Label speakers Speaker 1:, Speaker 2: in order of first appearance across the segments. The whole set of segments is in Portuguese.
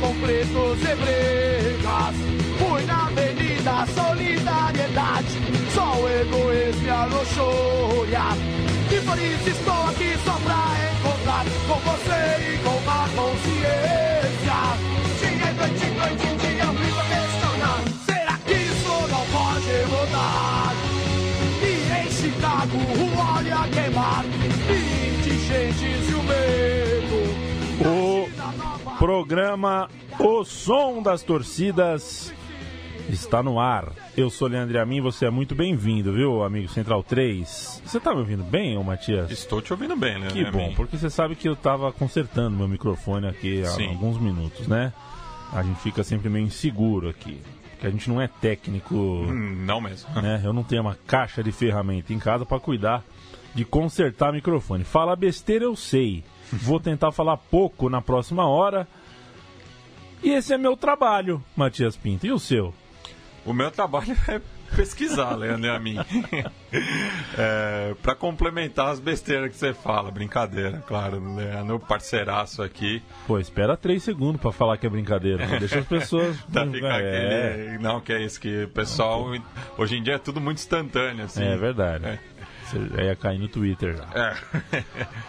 Speaker 1: conflitos e brigas. Fui na Avenida Solidariedade, só o egoísmo e a luxúria. E por isso estou com você e com a consciência. Dia e noite, noite e dia, eu vivo a questionar. Será que isso não pode mudar? E em Chicago, o óleo a queimar. E indigentes e o medo.
Speaker 2: O programa O Som das Torcidas está no ar. Eu sou Leandro Amin, você é muito bem-vindo, viu, amigo Central 3? Você tá me ouvindo bem, ô Matias?
Speaker 3: Estou te ouvindo bem, né?
Speaker 2: Que bom, porque você sabe que eu tava consertando meu microfone aqui há
Speaker 3: Sim.
Speaker 2: alguns minutos, né? A gente fica sempre meio inseguro aqui. Porque a gente não é técnico,
Speaker 3: Hum, Não mesmo.
Speaker 2: né? Eu não tenho uma caixa de ferramenta em casa para cuidar de consertar microfone. Falar besteira eu sei. Vou tentar falar pouco na próxima hora. E esse é meu trabalho, Matias Pinto. E o seu?
Speaker 3: O meu trabalho é pesquisar, Leandro e a mim. é, para complementar as besteiras que você fala, brincadeira, claro, Leandro, parceiraço aqui.
Speaker 2: Pô, espera três segundos para falar que é brincadeira. Deixa as pessoas.
Speaker 3: Tá ficar
Speaker 2: é,
Speaker 3: aquele. Não, que é isso, que o pessoal. Hoje em dia é tudo muito instantâneo, assim.
Speaker 2: é verdade.
Speaker 3: É.
Speaker 2: Você ia cair no Twitter já.
Speaker 3: É.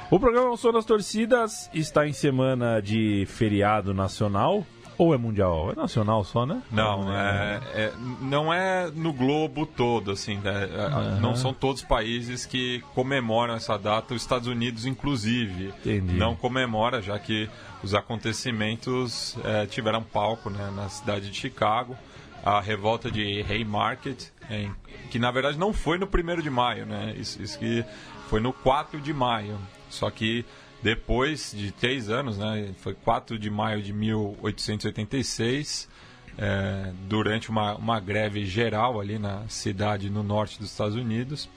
Speaker 2: O programa Som das Torcidas está em semana de feriado nacional. Ou é mundial? É nacional só, né?
Speaker 3: Não, é, é- não é no globo todo, assim, né? É, não são todos os países que comemoram essa data, os Estados Unidos, inclusive,
Speaker 2: Entendi.
Speaker 3: não comemora, já que os acontecimentos é, tiveram palco né, na cidade de Chicago, a revolta de Haymarket, em- que na verdade não foi no 1 de maio, né? Isso, isso que foi no 4 de maio, só que depois de três anos, né? Foi 4 de maio de 1886, é, durante uma, uma greve geral ali na cidade no norte dos Estados Unidos,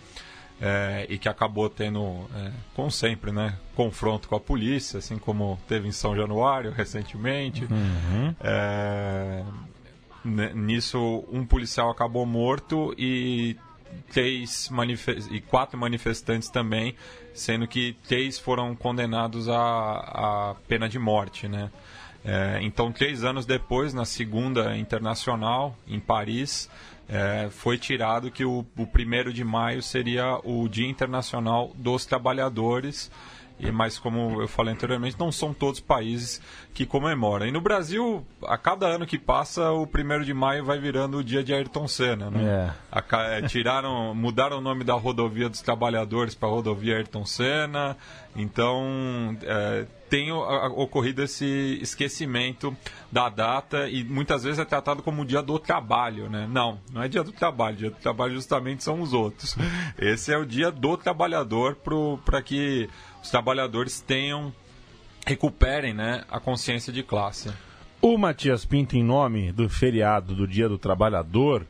Speaker 3: é, e que acabou tendo, é, como sempre, né, confronto com a polícia, assim como teve em São Januário recentemente. É, n- nisso, um policial acabou morto e três e quatro manifestantes também, sendo que três foram condenados à, à pena de morte, né? É, então, três anos depois, na segunda internacional em Paris, é, foi tirado que o, o primeiro de maio seria o Dia Internacional dos Trabalhadores. E, mas, como eu falei anteriormente, não são todos os países que comemoram. E no Brasil, a cada ano que passa, o primeiro de maio vai virando o dia de Ayrton Senna. Né?
Speaker 2: É.
Speaker 3: É, tiraram, mudaram o nome da rodovia dos trabalhadores para rodovia Ayrton Senna. Então, é, tem ocorrido esse esquecimento da data e muitas vezes é tratado como o dia do trabalho, né? Não, não é dia do trabalho. Dia do trabalho justamente são os outros. Esse é o dia do trabalhador para que os trabalhadores tenham recuperem, né, a consciência de classe.
Speaker 2: O Matias Pinto, em nome do feriado do Dia do Trabalhador,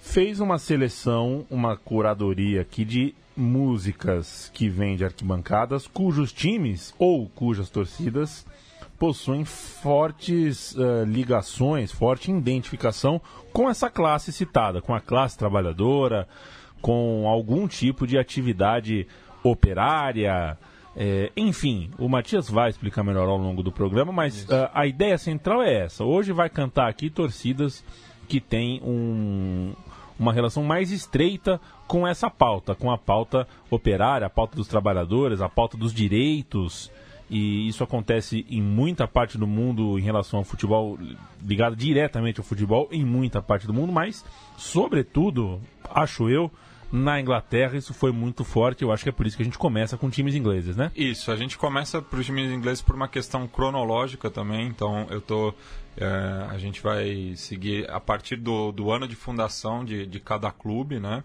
Speaker 2: fez uma seleção, uma curadoria aqui de músicas que vêm de arquibancadas, cujos times ou cujas torcidas possuem fortes eh, ligações, forte identificação com essa classe citada, com a classe trabalhadora, com algum tipo de atividade operária, é, enfim, o Matias vai explicar melhor ao longo do programa, mas ah, a ideia central é essa. Hoje vai cantar aqui torcidas que têm um- uma relação mais estreita com essa pauta, com a pauta operária, a pauta dos trabalhadores, a pauta dos direitos. E isso acontece em muita parte do mundo em relação ao futebol, ligado diretamente ao futebol, em muita parte do mundo, mas, sobretudo, acho eu, na Inglaterra isso foi muito forte. Eu acho que é por isso que a gente começa com times ingleses, né?
Speaker 3: Isso, a gente começa para os times ingleses por uma questão cronológica também. Então, eu tô, é, a gente vai seguir a partir do, do ano de fundação de, de cada clube, né?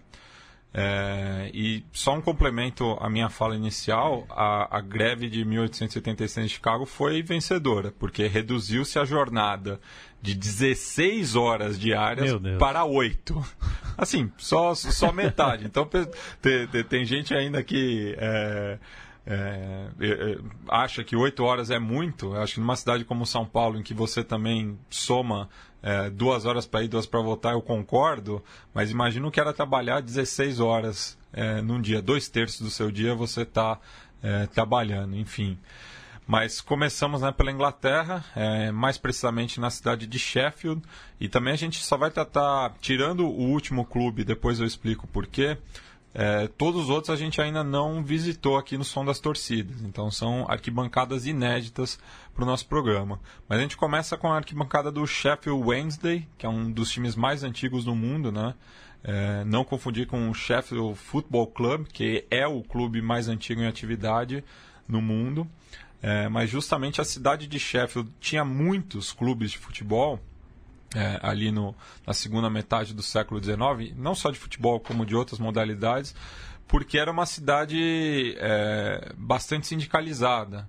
Speaker 3: É, e só um complemento à minha fala inicial, a, a greve de 1876 de Chicago foi vencedora, porque reduziu-se a jornada de 16 horas diárias para 8. Assim, só, só metade. Então pe- te- te- tem, gente ainda que é, é, é, acha que oito horas é muito, eu acho que numa cidade como São Paulo, em que você também soma é, duas horas para ir, duas para voltar, eu concordo, mas imagino que era trabalhar 16 horas é, num dia, dois terços do seu dia você está é, trabalhando, enfim. Mas começamos né, pela Inglaterra, é, mais precisamente na cidade de Sheffield, e também a gente só vai tratar, tirando o último clube, depois eu explico porquê, é, todos os outros a gente ainda não visitou aqui no Som das Torcidas, então são arquibancadas inéditas para o nosso programa. Mas a gente começa com a arquibancada do Sheffield Wednesday, que é um dos times mais antigos do mundo, né? É, não confundir com o Sheffield Football Club, que é o clube mais antigo em atividade no mundo. É, mas justamente a cidade de Sheffield tinha muitos clubes de futebol é, ali no, na segunda metade do século XIX, não só de futebol como de outras modalidades, porque era uma cidade é, bastante sindicalizada.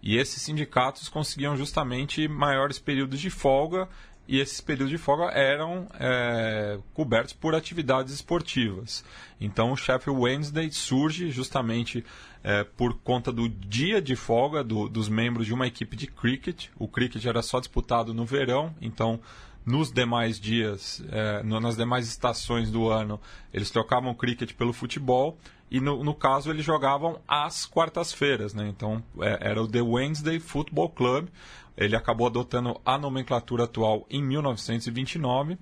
Speaker 3: E esses sindicatos conseguiam justamente maiores períodos de folga e esses períodos de folga eram é, cobertos por atividades esportivas. Então o Sheffield Wednesday surge justamente é, por conta do dia de folga do, dos membros de uma equipe de cricket. O cricket era só disputado no verão, então nos demais dias, é, nas demais estações do ano, eles trocavam cricket pelo futebol e no, no caso eles jogavam às quartas-feiras, né? Então é, era o The Wednesday Football Club, ele acabou adotando a nomenclatura atual em 1929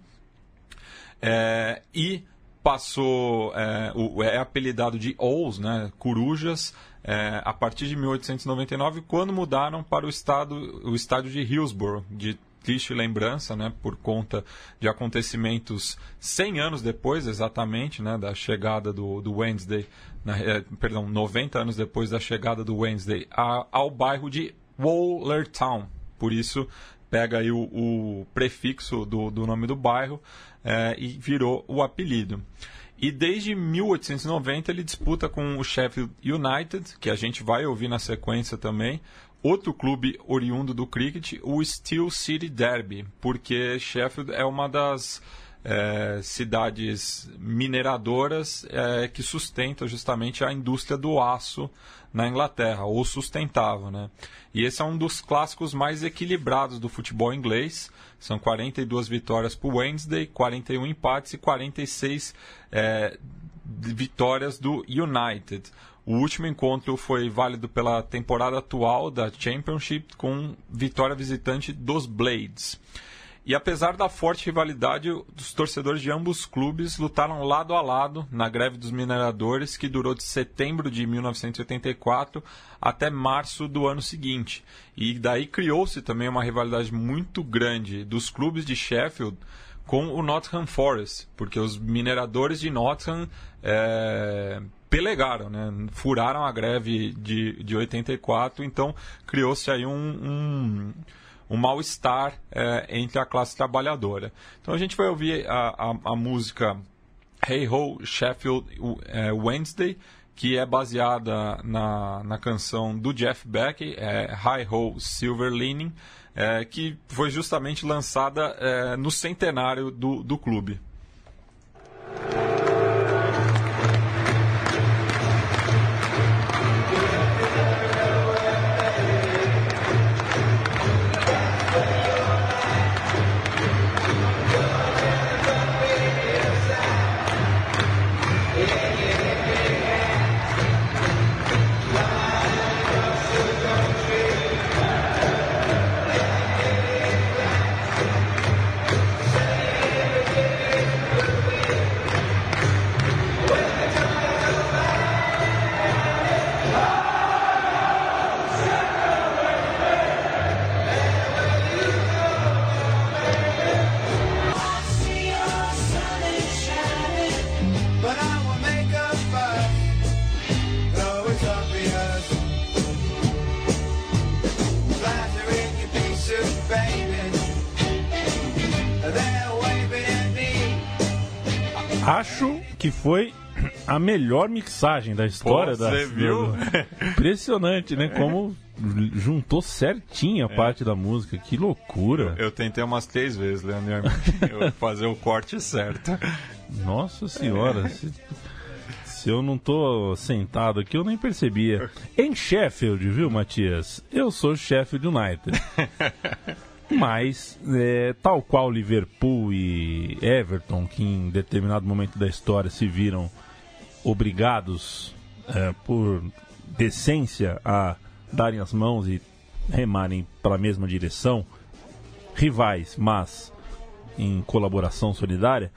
Speaker 3: é, e passou é, o, é apelidado de Owls, né, corujas, é, a partir de 1899, quando mudaram para o, estado, o estádio de Hillsborough, de triste lembrança, né, por conta de acontecimentos 100 anos depois, exatamente, né, da chegada do, do Wednesday, na, é, perdão, 90 anos depois da chegada do Wednesday a, ao bairro de Wallertown, por isso, pega aí o, o prefixo do, do, nome do bairro é, e virou o apelido. E desde 1890 ele disputa com o Sheffield United, que a gente vai ouvir na sequência também, outro clube oriundo do cricket, o Steel City Derby, porque Sheffield é uma das é, cidades mineradoras é, que sustentam justamente a indústria do aço na Inglaterra, ou sustentava. Né? E esse é um dos clássicos mais equilibrados do futebol inglês. São 42 vitórias para o Wednesday, 41 empates e 46 é, vitórias do United. O último encontro foi válido pela temporada atual da Championship com vitória visitante dos Blades. E apesar da forte rivalidade, os torcedores de ambos clubes lutaram lado a lado na greve dos mineradores, que durou de setembro de 1984 até março do ano seguinte. E daí criou-se também uma rivalidade muito grande dos clubes de Sheffield com o Nottingham Forest, porque os mineradores de Nottingham é, pelegaram, né? furaram a greve de, de 84, então criou-se aí um, um um mal-estar é, entre a classe trabalhadora. Então a gente vai ouvir a, a, a música Hey Ho Sheffield é, Wednesday, que é baseada na, na canção do Jeff Beck, é, Hi Ho Silver Lining, é, que foi justamente lançada é, no centenário do, do clube.
Speaker 2: Acho que foi a melhor mixagem da história
Speaker 3: Pô,
Speaker 2: da
Speaker 3: Você viu?
Speaker 2: Impressionante, né? Como juntou certinho a parte da música. Que loucura.
Speaker 3: Eu tentei umas três vezes, Leandro, eu fazer o corte certo.
Speaker 2: Nossa senhora. Se, Putz, eu não tô sentado aqui, eu nem percebia. Em Sheffield, viu, Matias? Eu sou Sheffield United. Mas, é, tal qual Liverpool e Everton, que em determinado momento da história se viram obrigados é, por decência a darem as mãos e remarem para a mesma direção, rivais, mas em colaboração solidária,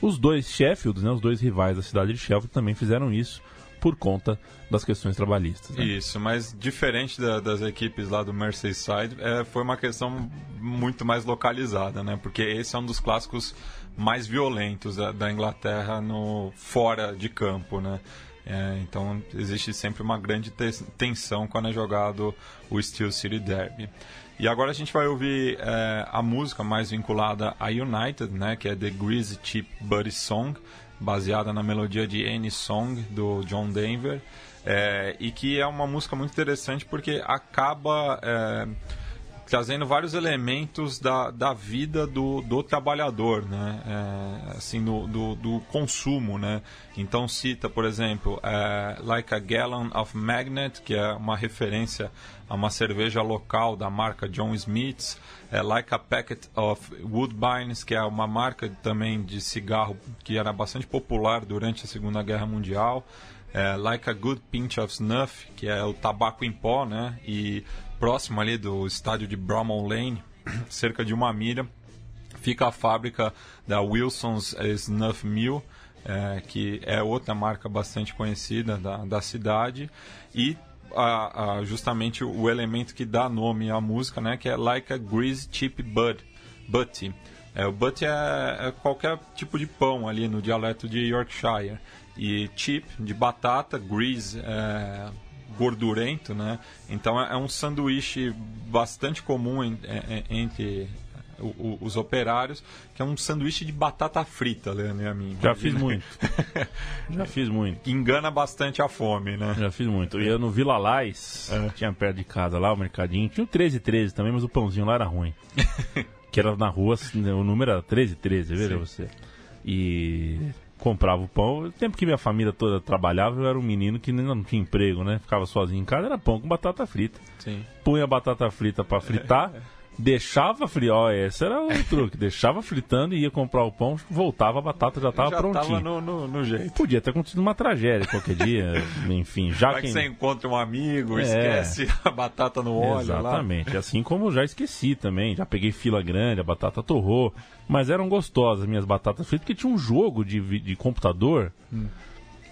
Speaker 2: os dois Sheffields, né, os dois rivais da cidade de Sheffield, também fizeram isso por conta das questões trabalhistas. Né?
Speaker 3: Isso, mas diferente da, das equipes lá do Merseyside, é, foi uma questão muito mais localizada, né? Porque esse é um dos clássicos mais violentos da, da Inglaterra no fora de campo, né? É, então existe sempre uma grande tensão quando é jogado o Steel City Derby. E agora a gente vai ouvir é, a música mais vinculada a United, né, que é The Greasy Cheap Buddy Song, baseada na melodia de Any Song do John Denver, é, e que é uma música muito interessante porque acaba é, trazendo vários elementos da, da vida do, do trabalhador, né? É, assim, do, do, do, consumo, né? Então cita, por exemplo, é, Like a Gallon of Magnet, que é uma referência a uma cerveja local da marca John Smith's, é, Like a Packet of Woodbines, que é uma marca também de cigarro que era bastante popular durante a Segunda Guerra Mundial, é, Like a Good Pinch of Snuff, que é o tabaco em pó, né? E próximo ali do estádio de Bramall Lane, cerca de uma milha, fica a fábrica da Wilson's Snuff Mill, é, que é outra marca bastante conhecida da, da cidade, e a, a, justamente o elemento que dá nome à música, né, que é Like a Greasy Cheap Bud, Butty. É, o butty é, é, qualquer tipo de pão ali no dialeto de Yorkshire. E chip, de batata, grease, é, gordurento, né? Então é, é um sanduíche bastante comum em, em, entre os operários, que é um sanduíche de batata frita, Leandro e a mim.
Speaker 2: Já fiz muito. Já fiz muito.
Speaker 3: Engana bastante a fome, né?
Speaker 2: Já fiz muito. Eu ia no Vila Lais, é. tinha perto de casa lá, o mercadinho. Tinha o 1313 também, mas o pãozinho lá era ruim. que era na rua, o número era 1313, viu você? E comprava o pão. O tempo que minha família toda trabalhava, eu era um menino que ainda não tinha emprego, né? Ficava sozinho em casa, era pão com batata frita.
Speaker 3: Sim.
Speaker 2: Punha a batata frita para fritar. deixava fritar, ó, esse era o truque, deixava fritando e ia comprar o pão, voltava, a batata já estava prontinha.
Speaker 3: Tava no, no, no, jeito.
Speaker 2: Podia ter acontecido uma tragédia qualquer dia, enfim, já
Speaker 3: Vai
Speaker 2: quem...
Speaker 3: que você encontra um amigo, é... esquece a batata no óleo
Speaker 2: Exatamente,
Speaker 3: lá.
Speaker 2: assim como já esqueci também, já peguei fila grande, a batata torrou, mas eram gostosas minhas batatas fritas, porque tinha um jogo de, de computador... Hum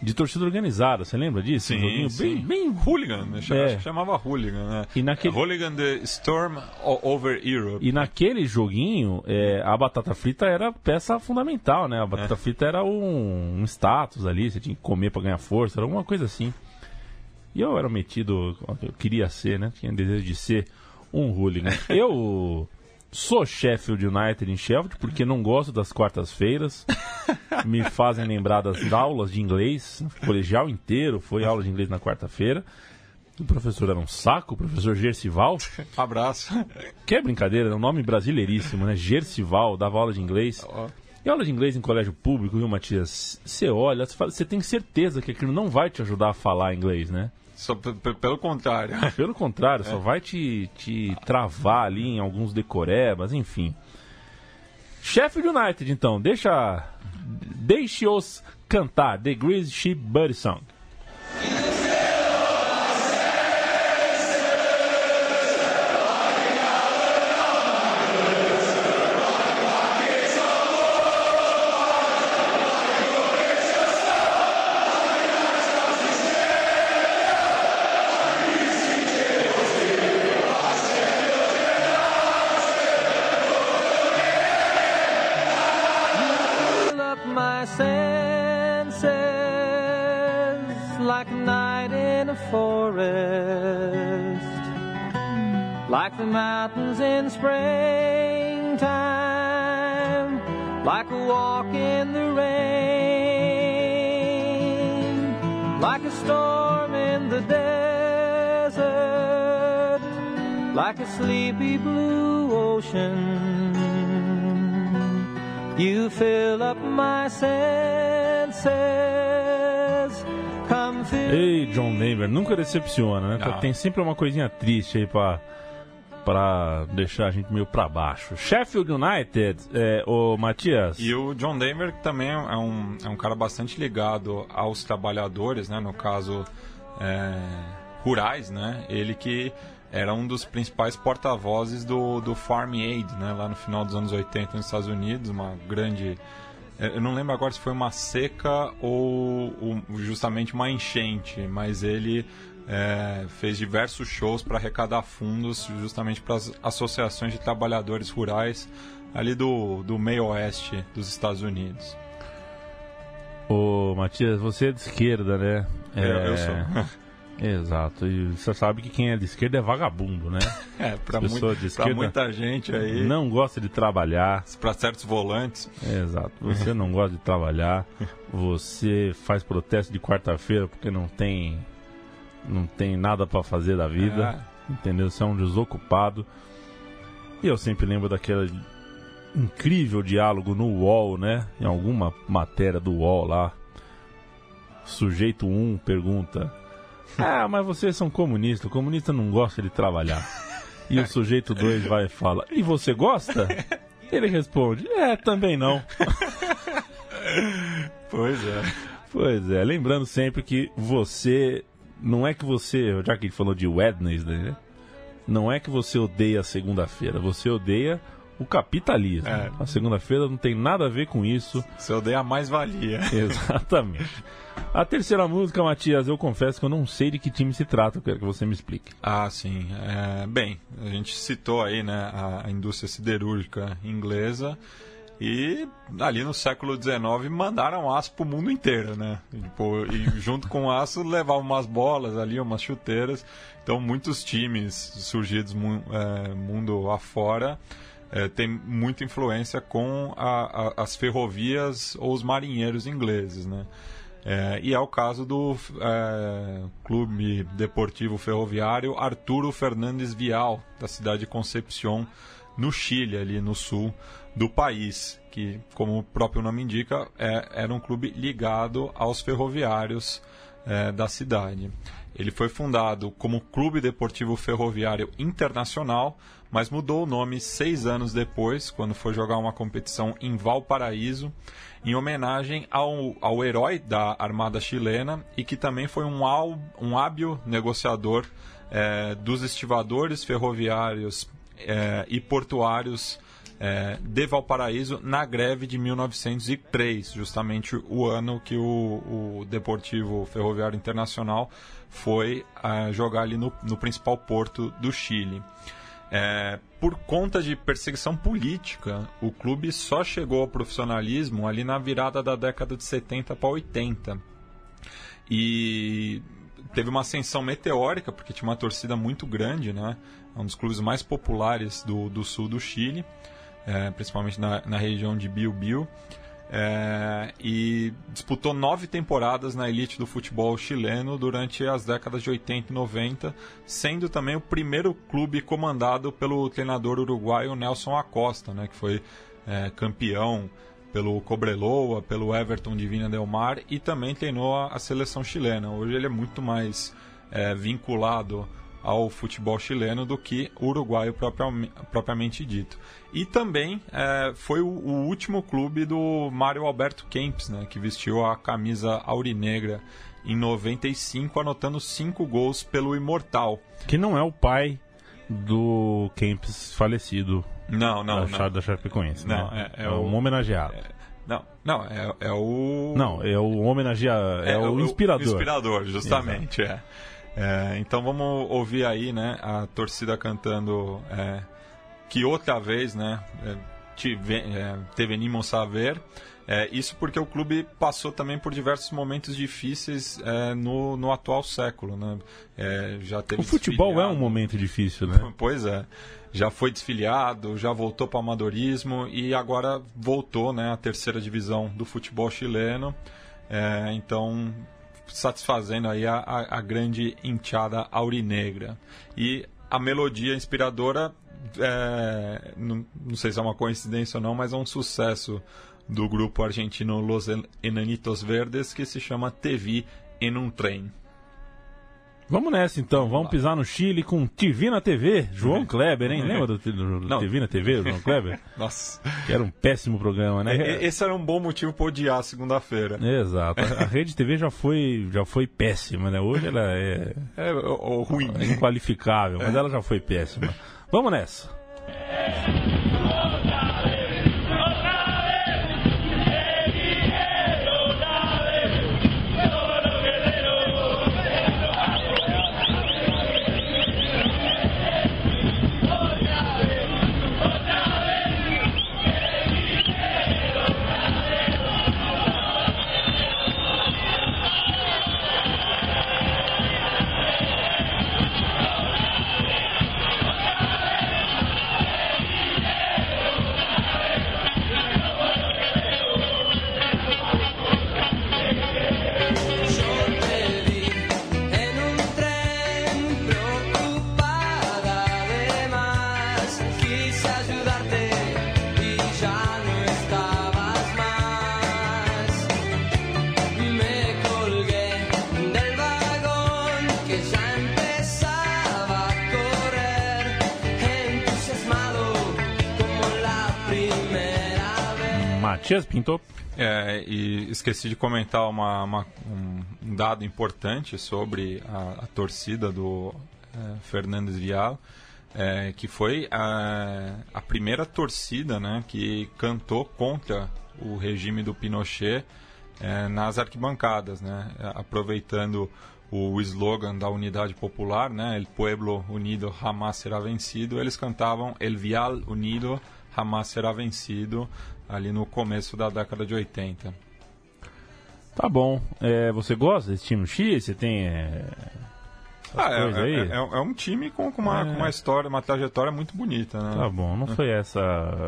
Speaker 2: de torcida organizada, você lembra disso?
Speaker 3: Sim, um sim. Bem, bem hooligan, né? é. acho que chamava hooligan, né? E naquele... Hooligan the Storm Over Europe.
Speaker 2: E naquele joguinho, é, a batata frita era peça fundamental, né? A batata é. frita era um, um, status ali, você tinha que comer para ganhar força, era alguma coisa assim. E eu era metido, eu queria ser, né? Tinha desejo de ser um hooligan. eu Sou Sheffield United em Sheffield porque não gosto das quartas-feiras. Me fazem lembrar das aulas de inglês. O colegial inteiro foi aula de inglês na quarta-feira. O professor era um saco, o professor Gercival.
Speaker 3: Abraço.
Speaker 2: Que é brincadeira, é um nome brasileiríssimo, né? Gercival, dava aula de inglês. E aula de inglês em colégio público, viu, Matias? Você olha, você tem certeza que aquilo não vai te ajudar a falar inglês, né?
Speaker 3: Só pelo contrário.
Speaker 2: Pelo contrário, é. só vai te, te travar ali em alguns decorebas, enfim. Sheffield United, então, deixa. Deixe-os cantar The Greasy Sheep Buddy Song. Tem sempre uma coisinha triste aí pra, pra deixar a gente meio pra baixo. Sheffield United, é, ô Matias.
Speaker 3: E o John Denver que também é um, é um cara bastante ligado aos trabalhadores, né? No caso, é, rurais, né? Ele que era um dos principais porta-vozes do, do Farm Aid, né? Lá no final dos anos 80 nos Estados Unidos, uma grande... é, Eu não lembro agora se foi uma seca ou, ou justamente uma enchente, mas ele é, fez diversos shows para arrecadar fundos justamente para as associações de trabalhadores rurais ali do, do meio oeste dos Estados Unidos.
Speaker 2: Ô Matias, você é de esquerda, né?
Speaker 3: Eu- eu sou.
Speaker 2: Exato, e você sabe que quem é de esquerda é vagabundo, né?
Speaker 3: É, para
Speaker 2: Pessoa de esquerda
Speaker 3: muita gente aí,
Speaker 2: Não gosta de trabalhar.
Speaker 3: para certos volantes,
Speaker 2: Exato. Você não gosta de trabalhar, você faz protesto de quarta-feira porque não tem não tem nada pra fazer da vida, entendeu? Você é um desocupado. E eu sempre lembro daquele incrível diálogo no UOL, né? Em alguma matéria do UOL lá. Sujeito 1 pergunta: "Ah, mas vocês são comunistas, o comunista não gosta de trabalhar". E o sujeito 2 vai e fala: "E você gosta?" Ele responde: É, também não.
Speaker 3: Pois é.
Speaker 2: Pois é, lembrando sempre que você. Não é que você. Já que ele falou de Wednesday, né? Não é que você odeia a segunda-feira, você odeia o capitalismo.
Speaker 3: É.
Speaker 2: A segunda-feira não tem nada a ver com isso.
Speaker 3: Eu dei a mais-valia.
Speaker 2: Exatamente. A terceira música, Matias, eu confesso que eu não sei de que time se trata, eu quero que você me explique.
Speaker 3: Ah, sim. É, bem, a gente citou aí né, a indústria siderúrgica inglesa e ali no século XIX mandaram aço pro mundo inteiro, né? Tipo, e junto com o aço levavam umas bolas ali, umas chuteiras. Então muitos times surgidos é, mundo afora é, têm muita influência com a- a- as ferrovias ou os marinheiros ingleses, né? É, e é o caso do é, Clube Deportivo Ferroviário Arturo Fernandes Vial, da cidade de Concepción, no Chile, ali no sul do país, que, como o próprio nome indica, é- era um clube ligado aos ferroviários é, da cidade. Ele foi fundado como Clube Deportivo Ferroviário Internacional, mas mudou o nome seis anos depois, quando foi jogar uma competição em Valparaíso, em homenagem ao, ao herói da Armada Chilena e que também foi um, um hábil negociador eh, dos estivadores ferroviários eh, e portuários eh, de Valparaíso na greve de 1903, justamente o ano que o, o Deportivo Ferroviário Internacional foi ah, jogar ali no, no principal porto do Chile. É, por conta de perseguição política, o clube só chegou ao profissionalismo ali na virada da década de 70 para 80. E teve uma ascensão meteórica, porque tinha uma torcida muito grande, né? É um dos clubes mais populares do, do sul do Chile, é, principalmente na, na região de Biobío. É, e disputou nove temporadas na elite do futebol chileno durante as décadas de 80 e 90, sendo também o primeiro clube comandado pelo treinador uruguaio Nelson Acosta, né, que foi é, campeão pelo Cobreloa, pelo Everton de Del Mar e também treinou a, a seleção chilena. Hoje ele é muito mais é, vinculado ao futebol chileno do que o uruguaio propriamente, dito. E também é, foi o, o último clube do Mário Alberto Kempis, né, que vestiu a camisa aurinegra em 95, anotando cinco gols pelo Imortal.
Speaker 2: Que não é o pai do Kempis falecido
Speaker 3: Não, não,
Speaker 2: da,
Speaker 3: não.
Speaker 2: Da Chapecoense.
Speaker 3: Não,
Speaker 2: né?
Speaker 3: é- é
Speaker 2: um
Speaker 3: o-
Speaker 2: homenageado.
Speaker 3: Não, não, é, é o.
Speaker 2: Não, é o homenageado, é, o inspirador.
Speaker 3: O inspirador, justamente, é. É, Então vamos ouvir aí, né, a torcida cantando é, que outra vez, né, é, tive, é, a ver. É, isso porque o clube passou também por diversos momentos difíceis é, no, no atual século, né? É, já teve
Speaker 2: O futebol é um momento difícil, né?
Speaker 3: Pois é. Já foi desfiliado, já voltou para o amadorismo e agora voltou né, à terceira divisão do futebol chileno. É, então, satisfazendo aí a, a, a grande enteada aurinegra. E a melodia inspiradora, é, não, não sei se é uma coincidência ou não, mas é um sucesso do grupo argentino Los Enanitos Verdes que se chama Te Vi en un Tren.
Speaker 2: Vamos nessa então, vamos pisar no Chile com Tivina TV, João Kleber, hein? Lembra do, do, do. Tivina TV, João Kleber?
Speaker 3: Nossa.
Speaker 2: Que era um péssimo programa, né?
Speaker 3: Esse era um bom motivo pra odiar segunda-feira.
Speaker 2: Exato. A, a Rede TV já foi, já foi péssima, né? Hoje ela é
Speaker 3: É, ruim.
Speaker 2: inqualificável, mas ela já foi péssima. Vamos nessa.
Speaker 4: Yo
Speaker 2: Matias Pinto.
Speaker 3: É, e esqueci de comentar uma, uma- um, um dado importante sobre a, a torcida do é, Fernandes Vial, é, que foi a, a primeira torcida né, que cantou contra o regime do Pinochet é, nas arquibancadas, né, aproveitando o slogan da Unidade Popular, né, El Pueblo Unido Jamás Será Vencido, eles cantavam El Vial Unido Jamás Será Vencido, ali no começo da década de 80.
Speaker 2: Tá bom. É, você gosta desse time X? Você tem. é,
Speaker 3: Ah, é, é- é- é um time com, com uma,
Speaker 2: É.
Speaker 3: com uma história, uma trajetória muito bonita, né?
Speaker 2: Tá bom, não foi essa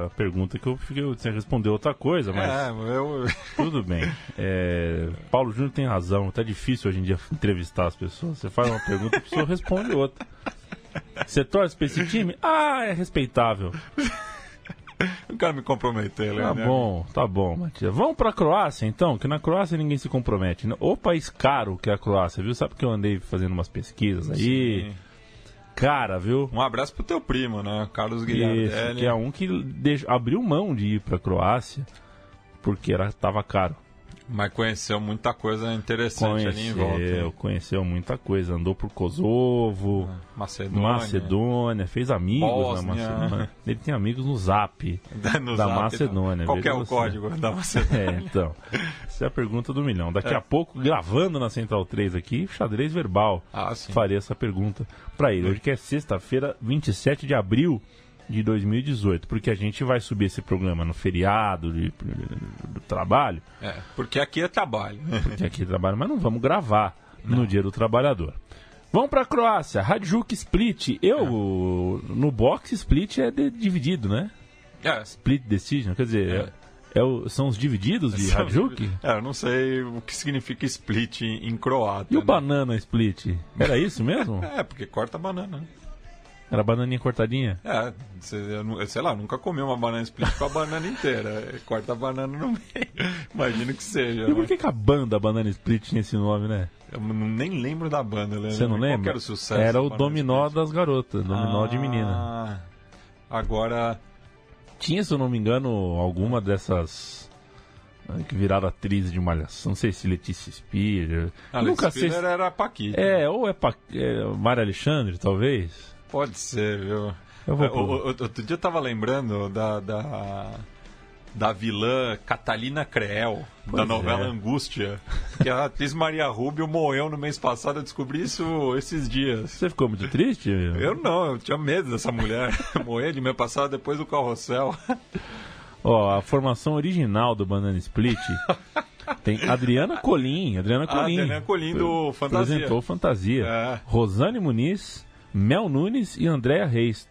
Speaker 2: a pergunta que eu fiquei. Você respondeu outra coisa, mas
Speaker 3: É, eu,
Speaker 2: tudo bem. É, Paulo Júnior tem razão, tá difícil hoje em dia entrevistar as pessoas. Você faz uma pergunta, a pessoa responde outra. Você torce pra esse time? Ah, é respeitável.
Speaker 3: não quero me comprometer,
Speaker 2: Tá
Speaker 3: né?
Speaker 2: bom, tá bom, Matias. Vamos pra Croácia então, que na Croácia ninguém se compromete. né? O país caro que é a Croácia, viu? Sabe que eu andei fazendo umas pesquisas aí?
Speaker 3: Sim.
Speaker 2: Cara, viu?
Speaker 3: Um abraço pro teu primo, né? Carlos
Speaker 2: Isso,
Speaker 3: Guilherme.
Speaker 2: que é um que deix- abriu mão de ir pra Croácia porque era, tava caro.
Speaker 3: Mas conheceu muita coisa interessante ali em volta.
Speaker 2: Conheceu,
Speaker 3: né?
Speaker 2: conheceu muita coisa. Andou por Kosovo,
Speaker 3: Macedônia.
Speaker 2: Macedônia, fez amigos na
Speaker 3: Bósnia.
Speaker 2: Macedônia. Ele tem amigos no Zap.
Speaker 3: No
Speaker 2: Da
Speaker 3: Zap,
Speaker 2: Macedônia,
Speaker 3: Qual é o
Speaker 2: você.
Speaker 3: código da Macedônia?
Speaker 2: É, então. Essa é a pergunta do milhão. Daqui a pouco, gravando na Central 3 aqui, xadrez verbal.
Speaker 3: Ah, sim.
Speaker 2: Essa pergunta pra ele. Hoje que é sexta-feira, 27 de abril de 2018. Porque a gente vai subir esse programa no feriado de- do trabalho.
Speaker 3: É, porque aqui é trabalho.
Speaker 2: Porque aqui trabalho, mas não vamos gravar no dia do trabalhador. Vamos pra Croácia, Radjuk Split. Eu, no box, Split é de- dividido, né?
Speaker 3: É,
Speaker 2: Split Decision, quer dizer, é- é o- são os divididos de Radjuk?
Speaker 3: É, eu não sei o que significa split em, croata.
Speaker 2: E o
Speaker 3: né?
Speaker 2: banana split? Era isso mesmo?
Speaker 3: É, porque corta a banana. Né?
Speaker 2: Era bananinha cortadinha?
Speaker 3: É, sei lá, nunca comi uma banana split com a banana inteira. Corta a banana no meio. Imagino que seja.
Speaker 2: E por
Speaker 3: né?
Speaker 2: que, que a banda Banana Split tinha esse nome, né?
Speaker 3: Eu nem lembro da banda, né?
Speaker 2: Você não
Speaker 3: Qual
Speaker 2: lembra?
Speaker 3: era o sucesso?
Speaker 2: Era o Dominó
Speaker 3: Split?
Speaker 2: das garotas, Dominó de menina.
Speaker 3: Ah, Agora,
Speaker 2: Tinha, se eu não me engano, alguma dessas eh, que viraram atriz de malhação. Não sei se Letícia Spiller.
Speaker 3: a
Speaker 2: Nunca
Speaker 3: Nunca
Speaker 2: sei. se-
Speaker 3: era a Paquita.
Speaker 2: É, ou é, pa... é Alexandre, talvez.
Speaker 3: Pode ser, viu?
Speaker 2: Eu vou
Speaker 3: É,
Speaker 2: pro-
Speaker 3: o- o- Outro dia eu tava lembrando da, da, da vilã Catalina Creel, da
Speaker 2: Pois
Speaker 3: novela
Speaker 2: é.
Speaker 3: Angústia. Que a atriz Maria Rubio morreu no mês passado, eu descobri isso esses dias.
Speaker 2: Você ficou muito triste?
Speaker 3: Eu não, eu tinha medo dessa mulher morrer de mês passado depois do carrossel.
Speaker 2: Ó, a formação original do Banana Split tem Adriana Colim. Adriana
Speaker 3: Ah,
Speaker 2: Colim.
Speaker 3: Adriana Colim do Fantasia.
Speaker 2: Apresentou Fantasia.
Speaker 3: É.
Speaker 2: Rosane Muniz, Mel Nunes e Andréa Reis.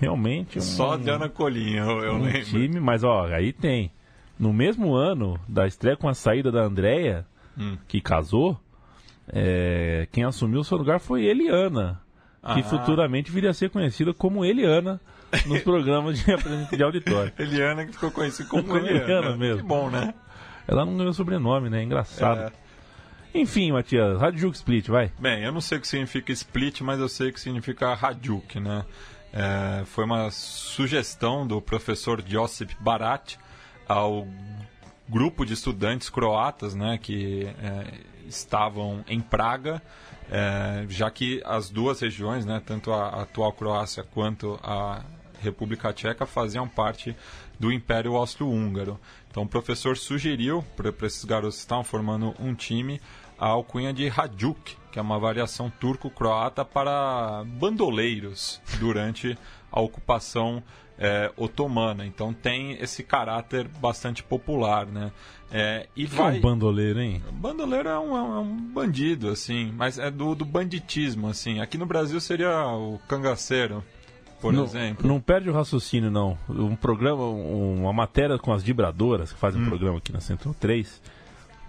Speaker 2: Realmente um,
Speaker 3: Só Diana Colim, eu, eu
Speaker 2: um
Speaker 3: lembro.
Speaker 2: time, mas ó, aí tem. No mesmo ano da estreia com a saída da Andréia,
Speaker 3: Hum.
Speaker 2: que casou, é, quem assumiu o seu lugar foi Eliana, que
Speaker 3: Ah.
Speaker 2: futuramente viria a ser conhecida como Eliana nos programas de apresentação de auditório.
Speaker 3: Eliana que ficou conhecida como
Speaker 2: Como
Speaker 3: Eliana.
Speaker 2: Eliana mesmo.
Speaker 3: Que bom, né?
Speaker 2: Ela não ganhou sobrenome, né? Engraçado.
Speaker 3: É.
Speaker 2: Enfim, Matias, Radjuk Split, vai.
Speaker 3: Bem, eu não sei o que significa split, mas eu sei o que significa Hajduk, né? É, foi uma sugestão do professor Josip Barat ao grupo de estudantes croatas, né, que é, estavam em Praga, é, já que as duas regiões, né, tanto a atual Croácia quanto a República Tcheca, faziam parte do Império Austro-Húngaro. Então o professor sugeriu para esses garotos que estavam formando um time a alcunha de Hajduk, que é uma variação turco-croata para bandoleiros durante a ocupação é, otomana. Então tem esse caráter bastante popular, né? É, e
Speaker 2: Que é
Speaker 3: vai...
Speaker 2: um bandoleiro, hein?
Speaker 3: Bandoleiro é um, é um bandido, assim, mas é do, do banditismo, assim. Aqui no Brasil seria o cangaceiro, por
Speaker 2: não,
Speaker 3: exemplo.
Speaker 2: Não perde o raciocínio, não. Um programa, um- uma matéria com as vibradoras, que fazem um programa aqui na Central 3,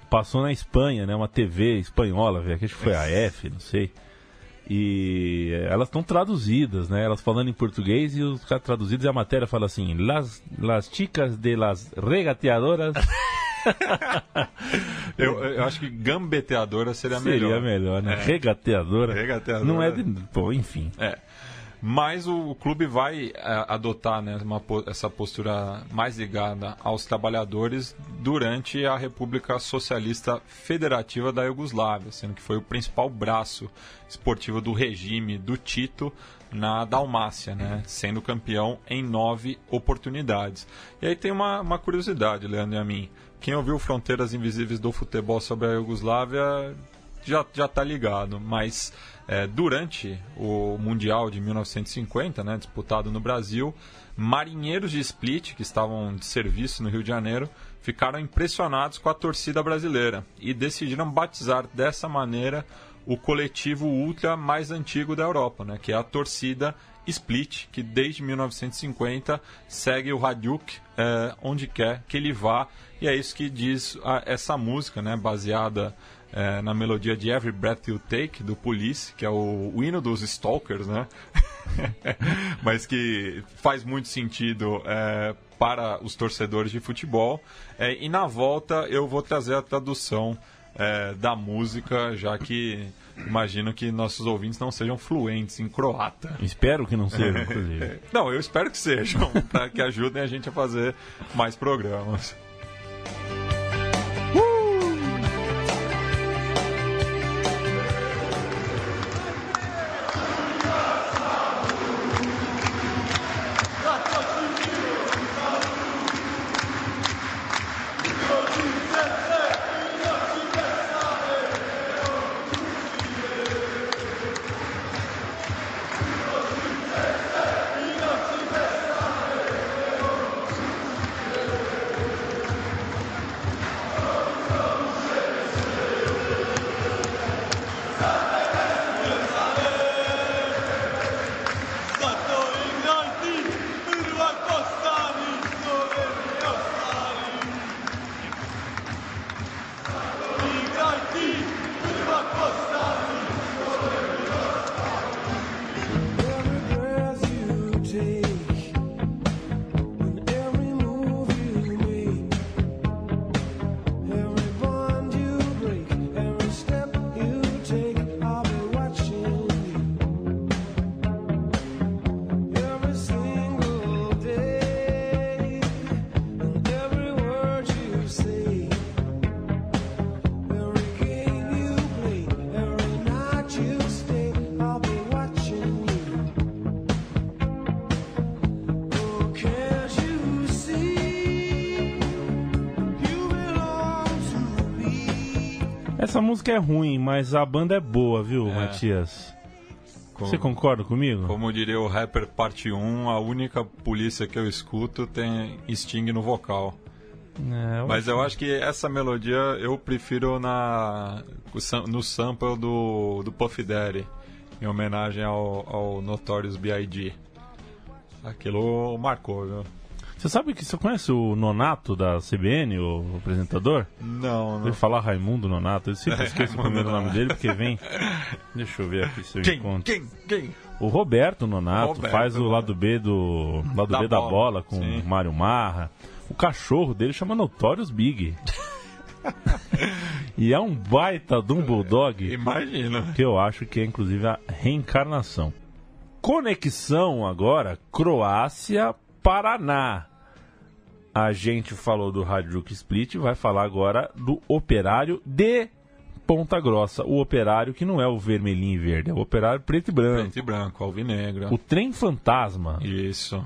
Speaker 2: passou na Espanha, né? Uma TV espanhola, velho. Acho que foi a F, não sei. E elas estão traduzidas, né? Elas falando em português e os caras traduzidos e a matéria fala assim: Las, las chicas de las regateadoras
Speaker 3: Eu, eu acho que gambeteadora seria,
Speaker 2: seria
Speaker 3: melhor.
Speaker 2: melhor, né?
Speaker 3: É.
Speaker 2: Regateadora.
Speaker 3: Regateadora.
Speaker 2: Não é de. Pô, enfim.
Speaker 3: É. Mas o, o clube vai é, adotar né, uma essa postura mais ligada aos trabalhadores durante a República Socialista Federativa da Iugoslávia, sendo que foi o principal braço esportivo do regime do Tito na Dalmácia, né, sendo campeão em nove oportunidades. E aí tem uma, uma curiosidade, Leandro e a mim. Quem ouviu Fronteiras Invisíveis do Futebol sobre a Iugoslávia já já está ligado, mas é, durante o Mundial de 1950, né, disputado no Brasil, marinheiros de Split, que estavam de serviço no Rio de Janeiro, ficaram impressionados com a torcida brasileira e decidiram batizar dessa maneira o coletivo ultra mais antigo da Europa, né, que é a torcida Split, que desde 1950 segue o Hajduk é, onde quer que ele vá, e é isso que diz a- essa música, né, baseada é, na melodia de Every Breath You Take, do Police, que é o, o hino dos Stalkers, né? Mas que faz muito sentido é, para os torcedores de futebol. É, e na volta eu vou trazer a tradução é, da música, já que imagino que nossos ouvintes não sejam fluentes em croata.
Speaker 2: Espero que não seja, inclusive.
Speaker 3: Não, eu espero que sejam, para que ajudem a gente a fazer mais programas.
Speaker 2: Música é ruim, mas a banda é boa, viu, Matias? Você concorda comigo?
Speaker 3: Como diria o rapper parte 1, a única polícia que eu escuto tem Sting no vocal.
Speaker 2: É, eu-
Speaker 3: Mas eu acho que essa melodia eu prefiro na, no sample do, do Puff Daddy, em homenagem ao, ao Notorious B.I.G. Aquilo marcou, viu?
Speaker 2: Você sabe que você conhece o Nonato da CBN, o apresentador?
Speaker 3: Não, não.
Speaker 2: ia falar Raimundo Nonato, eu sempre esqueço o primeiro nome dele porque vem. Deixa eu ver aqui se eu
Speaker 3: Quem?
Speaker 2: encontro.
Speaker 3: Quem? Quem?
Speaker 2: O Roberto Nonato
Speaker 3: Roberto,
Speaker 2: faz o lado B do lado
Speaker 3: Da
Speaker 2: B da
Speaker 3: bola,
Speaker 2: bola com
Speaker 3: sim.
Speaker 2: o Mário Marra. O cachorro dele chama Notorious Big. E é um baita de um bulldog
Speaker 3: Imagina.
Speaker 2: que eu acho que é inclusive a reencarnação. Conexão agora, Croácia-Paraná. A gente falou do Hajduk Split, vai falar agora do Operário de Ponta Grossa. O Operário que não é o vermelhinho e verde, é o Operário preto e branco.
Speaker 3: Preto e branco, alvinegra.
Speaker 2: O trem fantasma.
Speaker 3: Isso.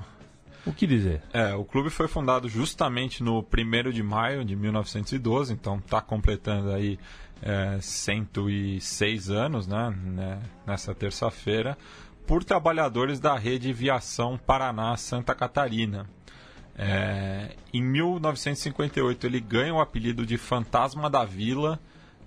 Speaker 2: O que dizer?
Speaker 3: É, o clube foi fundado justamente no 1 de maio de 1912, então está completando aí é, 106 anos, né, né, nessa terça-feira, por trabalhadores da rede Viação Paraná Santa Catarina. É, em 1958 ele ganha o apelido de Fantasma da Vila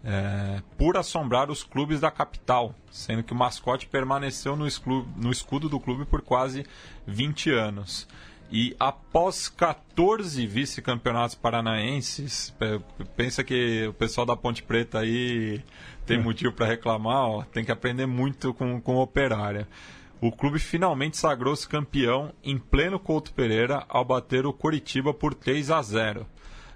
Speaker 3: é, por assombrar os clubes da capital, sendo que o mascote permaneceu no, esclu- no escudo do clube por quase 20 anos. E após 14 vice-campeonatos paranaenses, pe- pensa que o pessoal da Ponte Preta aí tem motivo para reclamar, ó, tem que aprender muito com, com o Operária. O clube finalmente sagrou-se campeão em pleno Couto Pereira ao bater o Coritiba por 3 a 0.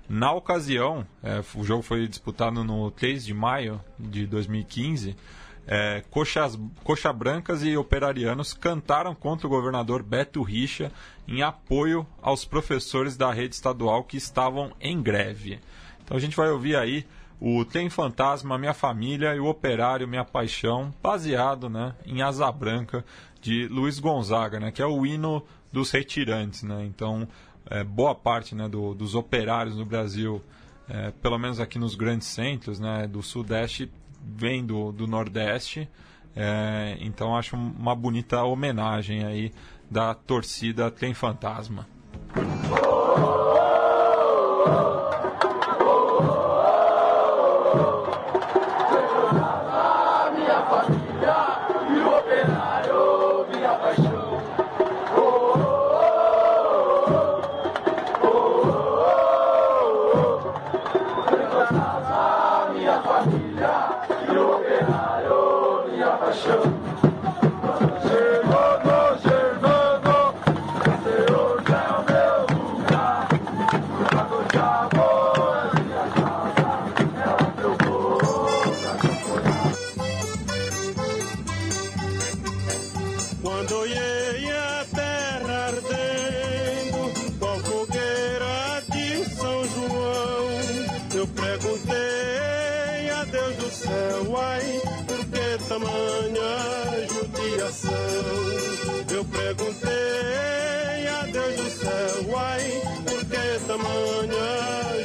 Speaker 3: Na ocasião, é, o jogo foi disputado no 3 de maio de 2015. É, coxas, coxa Brancas e Operarianos cantaram contra o governador Beto Richa em apoio aos professores da rede estadual que estavam em greve. Então a gente vai ouvir aí o Tem Fantasma, Minha Família e o Operário, Minha Paixão, baseado né, em Asa Branca de Luiz Gonzaga, né, que é o hino dos retirantes. Né? Então, é, boa parte né, do- dos operários no Brasil, é, pelo menos aqui nos grandes centros né, do Sudeste, vem do, do Nordeste. É, então, acho uma bonita homenagem aí da torcida Tem Fantasma.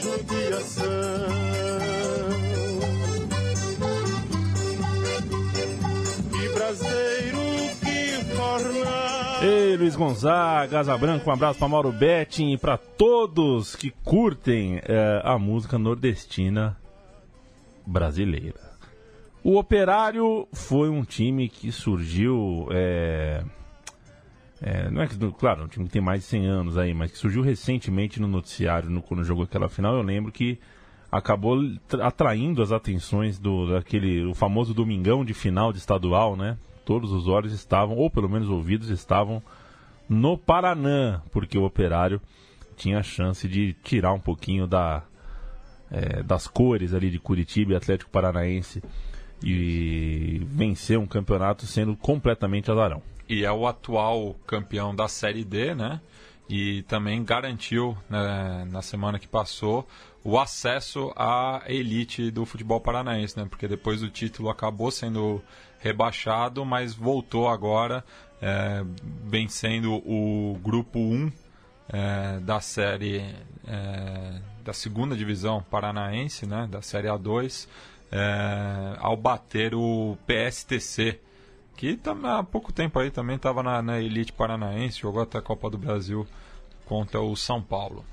Speaker 5: Judiação? Que braseiro que.
Speaker 2: Ei, Luiz Gonzaga, Asa Branca, um abraço para Mauro Betting e para todos que curtem eh, a música nordestina brasileira. O Operário foi um time que surgiu. eh, eh, não é que, claro, um time que tem mais de 100 anos aí, mas que surgiu recentemente no noticiário no, quando jogou aquela final. Eu lembro que acabou tra- atraindo as atenções do daquele o famoso domingão de final de estadual, né? Todos os olhos estavam, ou pelo menos ouvidos estavam no Paraná, porque o Operário tinha a chance de tirar um pouquinho da eh, das cores ali de Curitiba e Atlético Paranaense e vencer um campeonato sendo completamente azarão.
Speaker 3: E é o atual campeão da Série D, né? E também garantiu né, na semana que passou o acesso à elite do futebol paranaense, né? Porque depois o título acabou sendo rebaixado, mas voltou agora é, vencendo o grupo 1 é, da série é, da segunda divisão paranaense, né? Da série A2, é, ao bater o PSTC que há pouco tempo aí também estava na, na elite paranaense, jogou até a Copa do Brasil contra o São Paulo.